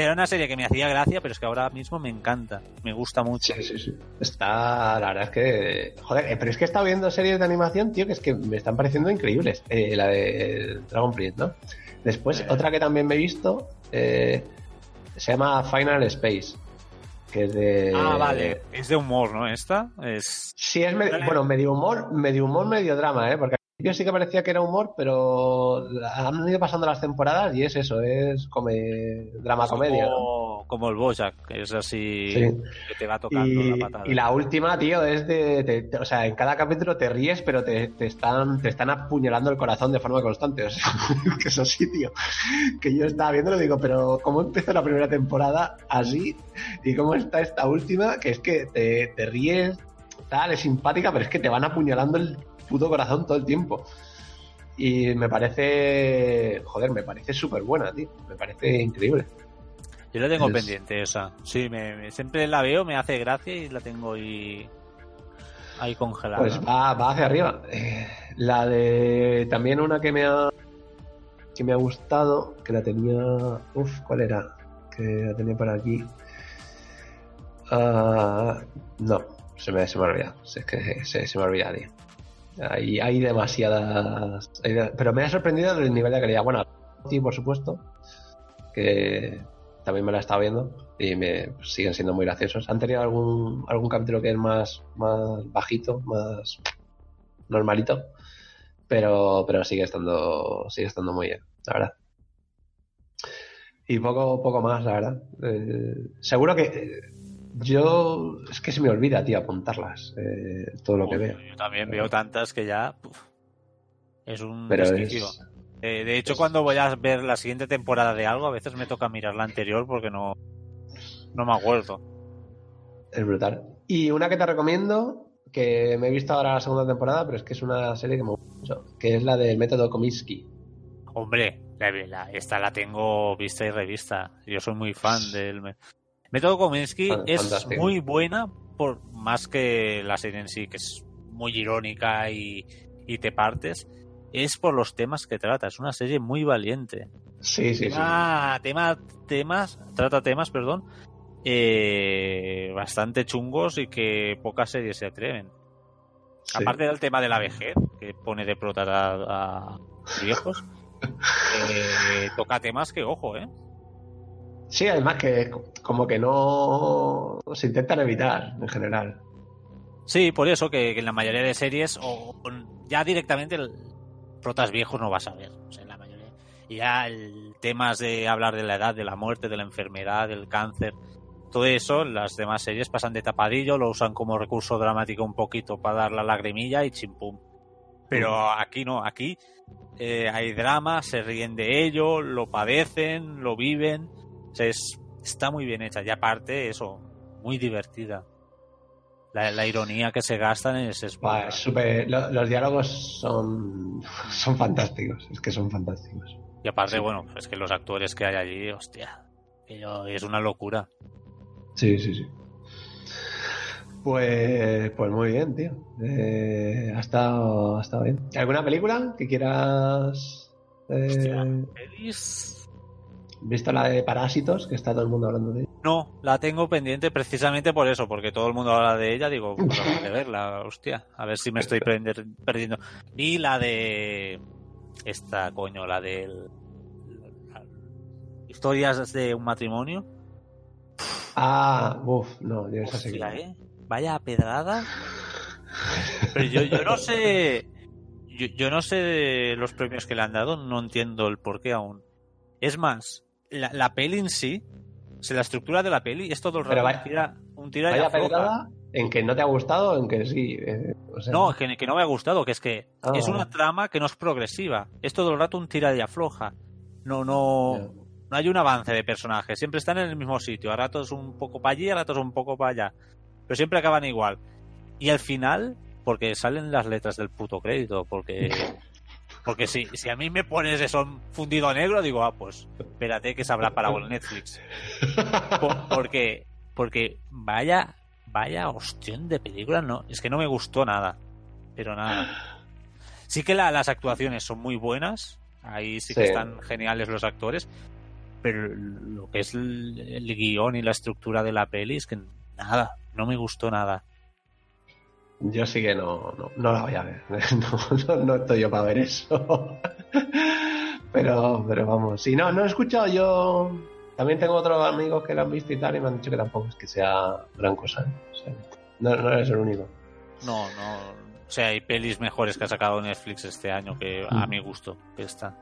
es. Será una serie que me hacía gracia, pero es que ahora mismo me encanta. Me gusta mucho. Sí, sí, sí. Está, la verdad es que. Joder, eh, pero es que he estado viendo series de animación, tío, que es que me están pareciendo increíbles. Eh, la de Dragon Prince, ¿no? Después, Eh. otra que también me he visto eh, se llama Final Space. Que es de. Ah, vale. Es de humor, ¿no? Esta es. Sí, es bueno, medio humor, medio humor, medio drama, ¿eh? Porque principio sí que parecía que era humor, pero han ido pasando las temporadas y es eso, es come, drama comedia, ¿no? como, el Bojack, que es así Sí. que te va tocando Y, la patada. y la última, tío, es de, te- te- O sea, en cada capítulo te ríes, pero te, te están, te están apuñalando el corazón de forma constante. O sea, *laughs* que eso sí, tío. Que yo estaba viendo y digo, pero ¿cómo empezó la primera temporada así? ¿Y cómo está esta última? Que es que te, te ríes, tal, es simpática, pero es que te van apuñalando el puto corazón todo el tiempo. Y me parece. Joder, me parece súper buena, tío. Me parece increíble. Yo la tengo es- pendiente esa. Sí, me, me- siempre la veo, me hace gracia y la tengo ahí, ahí congelada. Pues va, va hacia arriba. Eh, la de también una que me ha que me ha gustado, que la tenía, uf, ¿cuál era? Que la tenía por aquí. Ah, no, se me, se me ha olvidado. Si Es que se, se me ha olvidado, tío. Hay, demasiadas. pero me ha sorprendido el nivel de calidad. Bueno, sí, por supuesto. Que también me la he estado viendo. Y me pues, siguen siendo muy graciosos. Han tenido algún, algún capítulo que es más, más bajito, más normalito. Pero, pero sigue estando. Sigue estando muy bien, la verdad. Y poco, poco más, la verdad. Eh, seguro que. Eh, yo. Es que se me olvida, tío, apuntarlas. eh, todo lo que veo. Yo también veo tantas que ya puf, es un Pero desquicio. es. Eh, de hecho, es- cuando voy a ver la siguiente temporada de algo, a veces me toca mirar la anterior porque no, no me acuerdo. Es brutal. Y una que te recomiendo, que me he visto ahora la segunda temporada, pero es que es una serie que me gusta mucho, que es la del método Kominsky. Hombre, la, la- esta la tengo vista y revista. Yo soy muy fan del método Kominsky. Es muy buena por más que la serie en sí, que es muy irónica y, y te partes. Es por los temas que trata. Es una serie muy valiente. Sí, sí, sí. tema, tema- temas, trata temas, perdón, eh, bastante chungos y que pocas series se atreven. Sí. Aparte del tema de la vejez, que pone de prota a, a viejos, *laughs* eh, toca temas que, ojo, ¿eh? Sí, además que como que no se intentan evitar en general. Sí, por eso que, que en la mayoría de series, o, o ya directamente el protas viejos no vas a ver. O sea, en la mayoría. Y ya el temas de hablar de la edad, de la muerte, de la enfermedad, del cáncer, todo eso, las demás series pasan de tapadillo, lo usan como recurso dramático un poquito para dar la lagrimilla y chimpum. Pero aquí no, aquí eh, hay drama, se ríen de ello, lo padecen, lo viven. O sea, es, está muy bien hecha y aparte, eso, muy divertida. La, la ironía que se gastan es, es súper- lo- los diálogos son, *laughs* son fantásticos, es que son fantásticos. Y aparte, Sí. bueno, es que los actores que hay allí, hostia, es una locura. Sí, sí, sí. Pues, pues muy bien, tío. Eh, ha, estado, ha estado bien. ¿Alguna película que quieras... eh, Hostia. Pelis, ¿Visto la de Parásitos? Que está todo el mundo hablando de ella. No, la tengo pendiente precisamente por eso, porque todo el mundo habla de ella, digo, pues habrá que verla, hostia, a ver si me estoy prender- perdiendo. Vi la de esta, coño, la del historias de un matrimonio. Ah, uff, no, yo esa no. ¿eh? Vaya pedrada. Pero yo, yo no sé. Yo, yo no sé de los premios que le han dado, no entiendo el por qué aún. Es más, la, la peli en sí, o sea, la estructura de la peli es todo el rato vaya- un tira, un tira Vaya en que no te ha gustado en que sí. eh, o sea, No, que, que no me ha gustado, que es que Ah, es una trama que no es progresiva. Es todo el rato un tira y afloja. No, no, ya. no hay un avance de personajes, siempre están en el mismo sitio, a ratos un poco para allí, a ratos un poco para allá, pero siempre acaban igual. Y al final, porque salen las letras del puto crédito, porque *laughs* porque si, si a mí me pones eso fundido a negro, digo, ah, pues espérate que parado el Netflix. porque, porque vaya, vaya hostión de película, no, es que no me gustó nada, pero nada. Sí que las actuaciones son muy buenas, ahí sí que están geniales los actores, pero lo que es el, el, guion y la estructura de la peli es que nada, no me gustó nada. Yo sí que no, no, no la voy a ver. *laughs* No, no, estoy yo para ver eso. *laughs* pero, pero vamos, si no, no he escuchado yo. También tengo otros amigos que la han visto y tal, y me han dicho que tampoco es que sea gran cosa. ¿eh? O sea, no, no eres el único. No, no. O sea, hay pelis mejores que ha sacado Netflix este año que a mi gusto que está.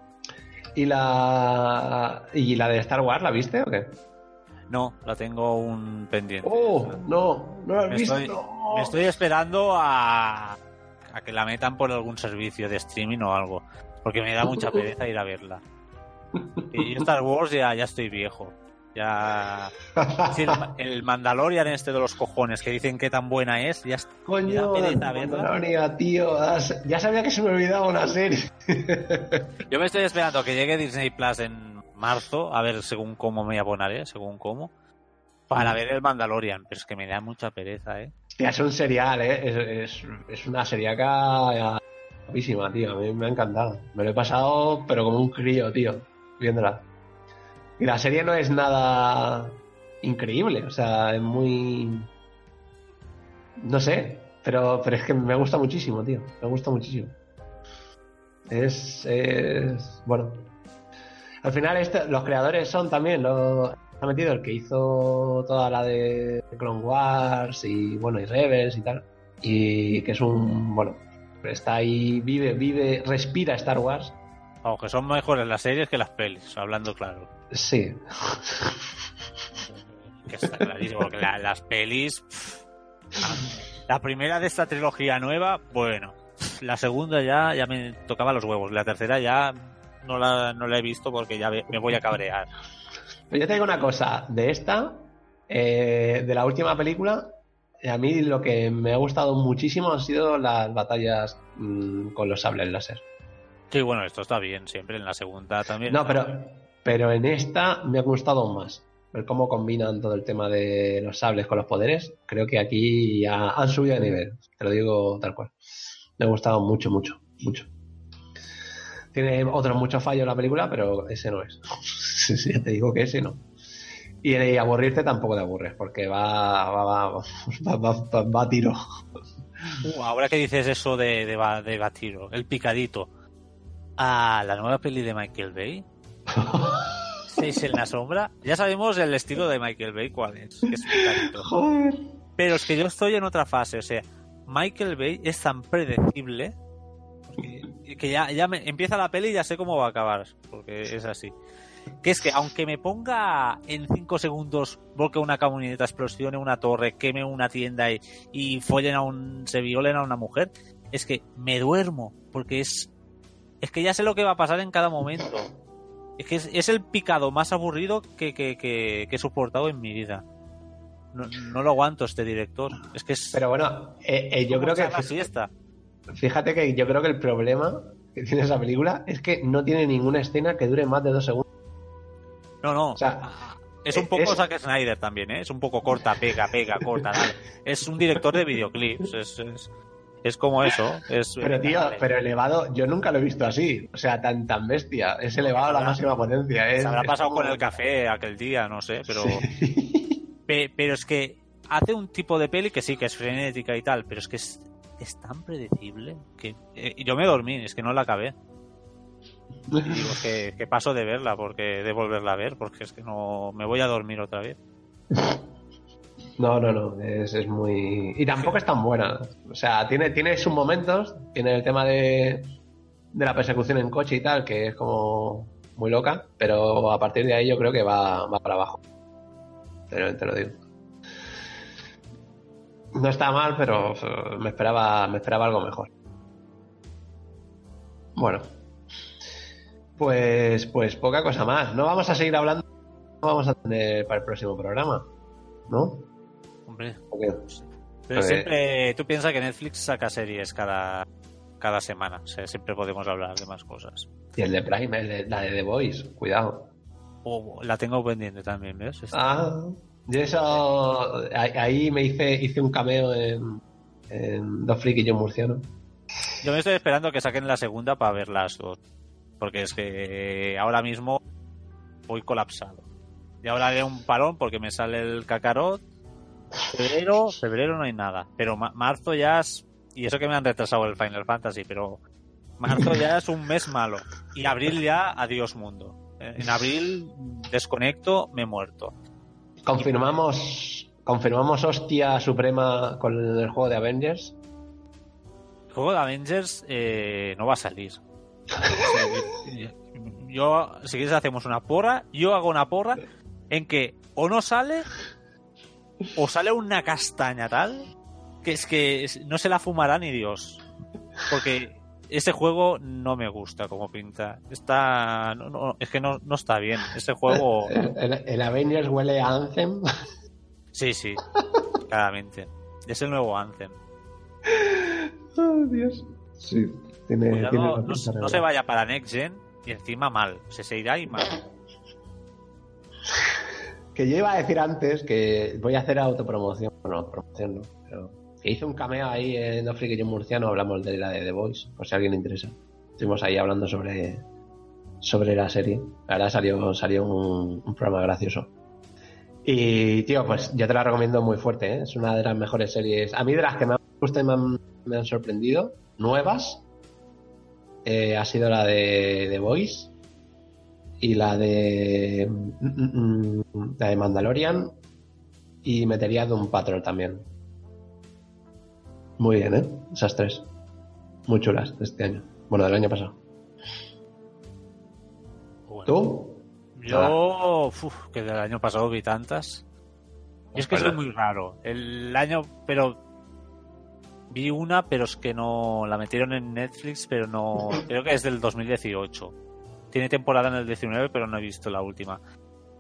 ¿Y la, ¿Y la de Star Wars la viste o qué? No, la tengo un pendiente. Oh, no, no la has me visto. Estoy, me estoy esperando a, a que la metan por algún servicio de streaming o algo. Porque me da mucha pereza ir a verla. Y Star Wars ya, ya estoy viejo. Ya. Sí, el, el Mandalorian este de los cojones que dicen que tan buena es, ya Coño, pereza. Mandalorian, tío. Ya sabía que se me olvidaba una serie. Yo me estoy esperando a que llegue Disney Plus en marzo, a ver según cómo me abonaré, según cómo, para ver el Mandalorian. Pero es que me da mucha pereza, ¿eh? Es un serial, ¿eh? Es, es, es una seriaca guapísima, tío. A mí me ha encantado. Me lo he pasado, pero como un crío, tío, viéndola. Y la serie no es nada increíble, o sea, es muy. No sé, pero, pero es que me gusta muchísimo, tío. Me gusta muchísimo. Es. es bueno. Al final, este, los creadores son también los. Ha metido el que hizo toda la de Clone Wars y bueno, y Rebels y tal. Y que es un. Bueno, está ahí, vive, vive, respira Star Wars. Aunque son mejores las series que las pelis, hablando claro. Sí. *laughs* Que está clarísimo, la, las pelis. La primera de esta trilogía nueva, bueno. La segunda ya, ya me tocaba los huevos. La tercera ya no la, no la he visto porque ya me voy a cabrear. Pero yo te digo una cosa, de esta, eh, de la última película, a mí lo que me ha gustado muchísimo han sido las batallas mmm, con los sables láser. Sí, bueno, esto está bien siempre, en la segunda también. No, pero, pero en esta me ha gustado más. Ver cómo combinan todo el tema de los sables con los poderes. Creo que aquí ya han subido de nivel. Te lo digo tal cual. Me ha gustado mucho, mucho, mucho. Tiene otros muchos fallos la película, pero ese no es. *laughs* sí, ya te digo que ese no. Y, y, aburrirte tampoco te aburres, porque va, va, va, va, va, va a tiro. Uh, ahora que dices eso de, de, va, de va tiro, el picadito. Ah, la nueva peli de Michael Bay. *laughs* Seis en la sombra. Ya sabemos el estilo de Michael Bay cuál es. Que es picadito. Joder. Pero es que yo estoy en otra fase. O sea, Michael Bay es tan predecible que ya, ya me, empieza la peli y ya sé cómo va a acabar. Porque es así. Que es que aunque me ponga en 5 segundos, volque una camioneta, explosione una torre, queme una tienda y, y follen a un. se violen a una mujer, es que me duermo. Porque es. Es que ya sé lo que va a pasar en cada momento. Es que es, es el picado más aburrido que, que, que, que, he soportado en mi vida. No, no, lo aguanto este director. Es que es. Pero bueno, eh, eh, yo creo que. La siesta. Fíjate que yo creo que el problema que tiene esa película es que no tiene ninguna escena que dure más de dos segundos. No, no. O sea, es un poco es- Zack Snyder también, ¿eh? Es un poco corta, pega, pega, corta, dale. Es un director de videoclips. Es, es, es como eso. Es, Pero tío, dale. pero elevado, yo nunca lo he visto así. O sea, tan tan bestia. Es elevado a la máxima potencia. Es, Se habrá pasado como- con el café aquel día, no sé, pero, Sí. pe- pero es que hace un tipo de peli que sí, que es frenética y tal, pero es que es, es tan predecible que eh, yo me dormí, es que no la acabé. *laughs* Y digo que, que paso de verla, porque de volverla a ver, porque es que no me voy a dormir otra vez. No, no, no. Es, es muy. Y tampoco es tan buena. O sea, tiene, tiene sus momentos. Tiene el tema de, de la persecución en coche y tal, que es como muy loca. Pero a partir de ahí yo creo que va, va para abajo. Te, te lo digo. No está mal, pero eh, me esperaba, me esperaba algo mejor. Bueno. Pues, pues poca cosa más. No vamos a seguir hablando. No vamos a tener para el próximo programa. ¿No? Hombre. Porque- Pero siempre, tú piensas que Netflix saca series cada, cada semana. O sea, siempre podemos hablar de más cosas. Y el de Prime, el de- la de The Voice. Cuidado. O la tengo pendiente también, ¿ves? Esta- Ah, y eso. Ahí, me hice, hice un cameo en, en Dos y un Murciano. Yo me estoy esperando que saquen la segunda para ver las dos. Porque es que ahora mismo voy colapsado. Y ahora haré un parón porque me sale el cacarot. Febrero, febrero no hay nada. Pero ma- marzo ya es. Y eso que me han retrasado el Final Fantasy, pero marzo ya es un mes malo. Y abril ya, adiós mundo. En abril desconecto, me he muerto. Confirmamos. Confirmamos hostia suprema con el juego de Avengers. El juego de Avengers eh, no va a salir. *laughs* Yo- si quieres, hacemos una porra. Yo hago una porra en que o no sale o sale una castaña tal que es que no se la fumará ni Dios. Porque ese juego no me gusta como pinta. Está. no, no, es que no, no está bien. Ese juego. *laughs* El, el- el Avengers huele a Anthem. Sí, sí. Claramente. Es el nuevo Anthem. Oh, Dios. Sí, tiene. Cuidado, tiene no, se vaya para Next Gen y encima mal. Se, se irá y mal. Que yo iba a decir antes que voy a hacer autopromoción. Bueno, promoción no, pero que hice un cameo ahí en y un Murciano. Hablamos de la de The Voice, por si alguien le interesa. Estuvimos ahí hablando sobre, sobre la serie. La verdad salió, salió un, un programa gracioso. Y, tío, pues yo te la recomiendo muy fuerte. ¿eh? Es una de las mejores series. A mí, de las que me han gustado y me han, sorprendido, nuevas, eh, ha sido la de The Voice y la de mm, mm, mm, la de Mandalorian y metería Doom Patrol también. Muy bien, ¿eh? Esas tres. Muy chulas de este año. Bueno, del año pasado. Bueno. ¿Tú? Yo, uf, que del año pasado vi tantas. Y es que soy muy raro. El año, pero vi una, pero es que no la metieron en Netflix, pero no. *laughs* Creo que es del 2018. Tiene temporada en el 19, pero no he visto la última.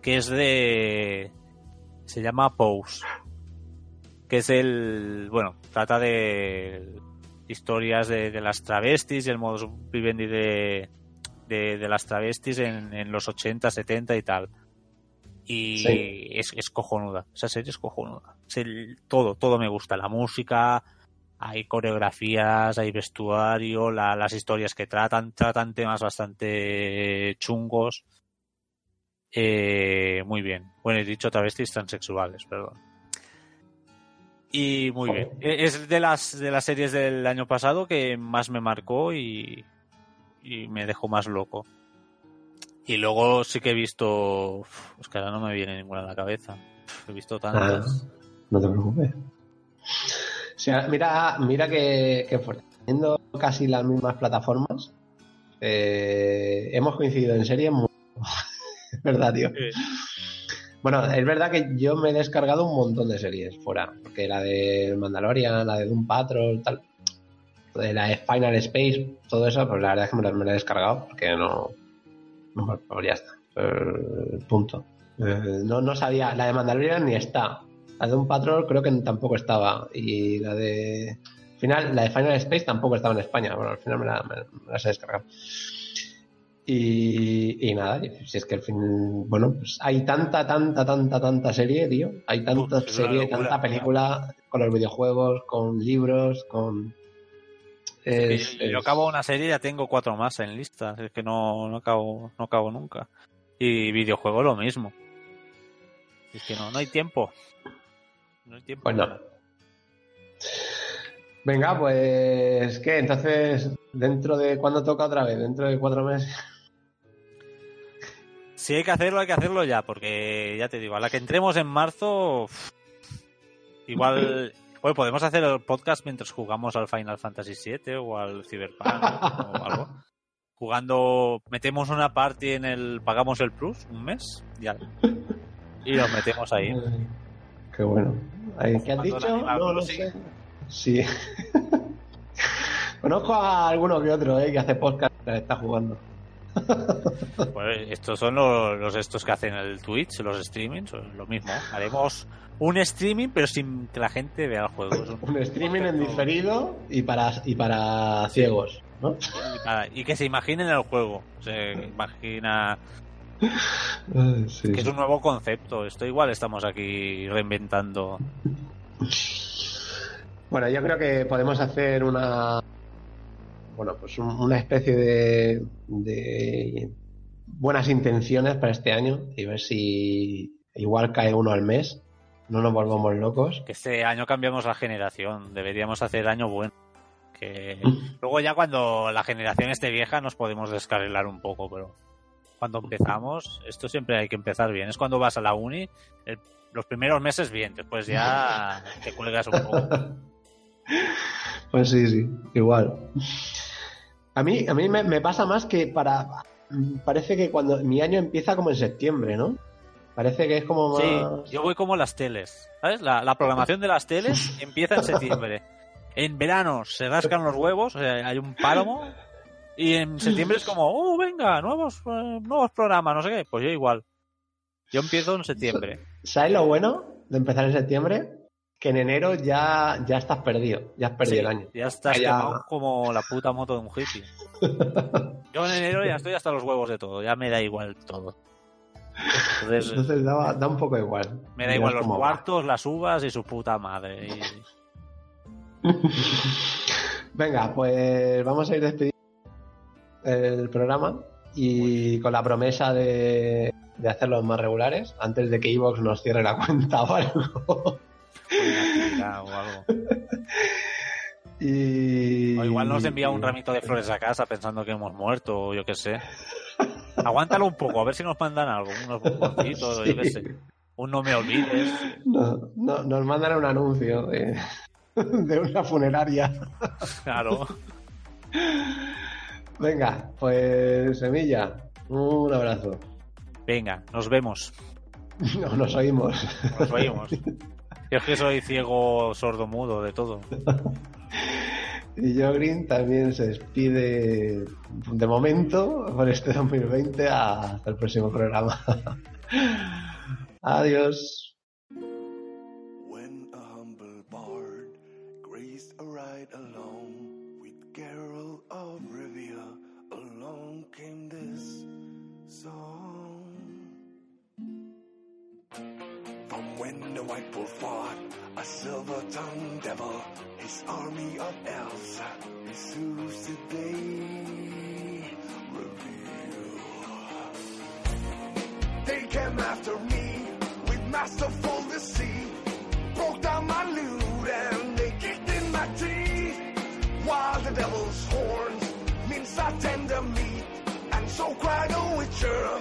Que es de. Se llama Pose. Que es el. Bueno, trata de historias de, de las travestis y el modus vivendi de, de, de las travestis en, en los 80, 70 y tal. Y Sí. es, es cojonuda. Esa serie es cojonuda. Es el- todo, todo me gusta. La música, hay coreografías, hay vestuario, la- las historias que tratan, tratan temas bastante chungos. Eh, muy bien. Bueno, he dicho travestis transexuales, perdón. Y muy bien. E- Es de las, de las series del año pasado que más me marcó y, y me dejó más loco. Y luego sí que he visto. uf, Es que ahora no me viene ninguna a la cabeza. Uf, He visto Ah, tantas. no te preocupes. O sea, mira, mira que, que fuerte. Teniendo casi las mismas plataformas, eh, hemos coincidido en series muy... *laughs* es verdad, tío. Bueno, es verdad que yo me he descargado un montón de series fuera, porque la de Mandalorian, la de Doom Patrol, tal, de la de Final Space, todo eso, pues la verdad es que me la, he descargado, porque no, pues, ya está, Eh, punto. Eh, no, no sabía, la de Mandalorian ni está, la de Doom Patrol creo que tampoco estaba, y la de final, la de Final Space tampoco estaba en España, bueno, al final me, la, me- me he descargado. Y, y nada, si es que al fin, bueno, pues hay tanta, tanta, tanta, tanta serie, tío. Hay tanta Uf, serie, locura, tanta película con los videojuegos, con libros, con. Es, yo, yo es- acabo una serie y ya tengo cuatro más en lista. Es que no, no acabo, no acabo nunca. Y videojuego lo mismo. Es que no, no hay tiempo. No hay tiempo. Pues no. Venga, pues, ¿qué? Entonces, ¿dentro de cuándo toca otra vez? ¿Dentro de cuatro meses? Si hay que hacerlo, hay que hacerlo ya, porque ya te digo, a la que entremos en marzo, uf, igual, *laughs* bueno, podemos hacer el podcast mientras jugamos al Final Fantasy VII o al Cyberpunk o algo. Jugando, metemos una party en el, pagamos el plus, un mes, ya. Y los metemos ahí. Qué bueno. ¿Qué has dicho? Animal No, no Crossing. sé. Sí. *laughs* Conozco a alguno que otro, ¿eh? Que hace podcast que está jugando. *laughs* Pues estos son los, los estos que hacen el Twitch, los streamings, lo mismo. Haremos un streaming, pero sin que la gente vea el juego. Un streaming en diferido y para, y para ciegos, ¿no? Y, para- y que se imaginen el juego. Se imagina Ay, sí, que es un nuevo concepto. Esto igual estamos aquí reinventando. Bueno, yo creo que podemos hacer una. Bueno, pues un- una especie de, de buenas intenciones para este año y ver si igual cae uno al mes. No nos volvamos locos. Que este año cambiamos la generación. Deberíamos hacer año bueno. Que *laughs* luego ya cuando la generación esté vieja nos podemos descarrilar un poco, pero cuando empezamos, esto siempre hay que empezar bien. Es cuando vas a la uni, el- los primeros meses bien, después ya te cuelgas un poco. *laughs* Pues sí, sí, igual. A mí, a mí me, me pasa más que para. Parece que cuando mi año empieza como en septiembre, ¿no? Parece que es como más. Sí, yo voy como las teles, ¿sabes? La, la programación de las teles *laughs* empieza en septiembre. En verano se rascan los huevos, o sea, hay un páramo. Y en septiembre es como, oh, venga, nuevos, eh, nuevos programas, no sé qué. Pues yo igual. Yo empiezo en septiembre. ¿Sabes lo bueno de empezar en septiembre? Que en enero ya, ya estás perdido, ya has perdido Sí, el año. Ya estás Ya- como la puta moto de un hippie. *laughs* Yo en enero ya estoy hasta los huevos de todo, ya me da igual todo. Entonces, Entonces da, da un poco igual. me da igual los cuartos, las uvas y su puta madre. Y- *laughs* Venga, pues vamos a ir despidiendo el programa y con la promesa de, de hacerlos más regulares antes de que Evox nos cierre la cuenta o algo. Una o algo. *laughs* y... O igual nos envía un ramito de flores a casa pensando que hemos muerto o yo qué sé. Aguántalo un poco, a ver si nos mandan algo, unos bomboncitos o yo qué sé. Un no me olvides. No, no, nos mandan un anuncio de, *laughs* de una funeraria. Claro. Venga, pues Semilla, un abrazo. Venga, nos vemos. *laughs* No, nos oímos. Nos oímos. Yo es que soy ciego, sordo, mudo, de todo. *laughs* Y yo Green también se despide de momento por este 2020 hasta el próximo programa. *laughs* Adiós. The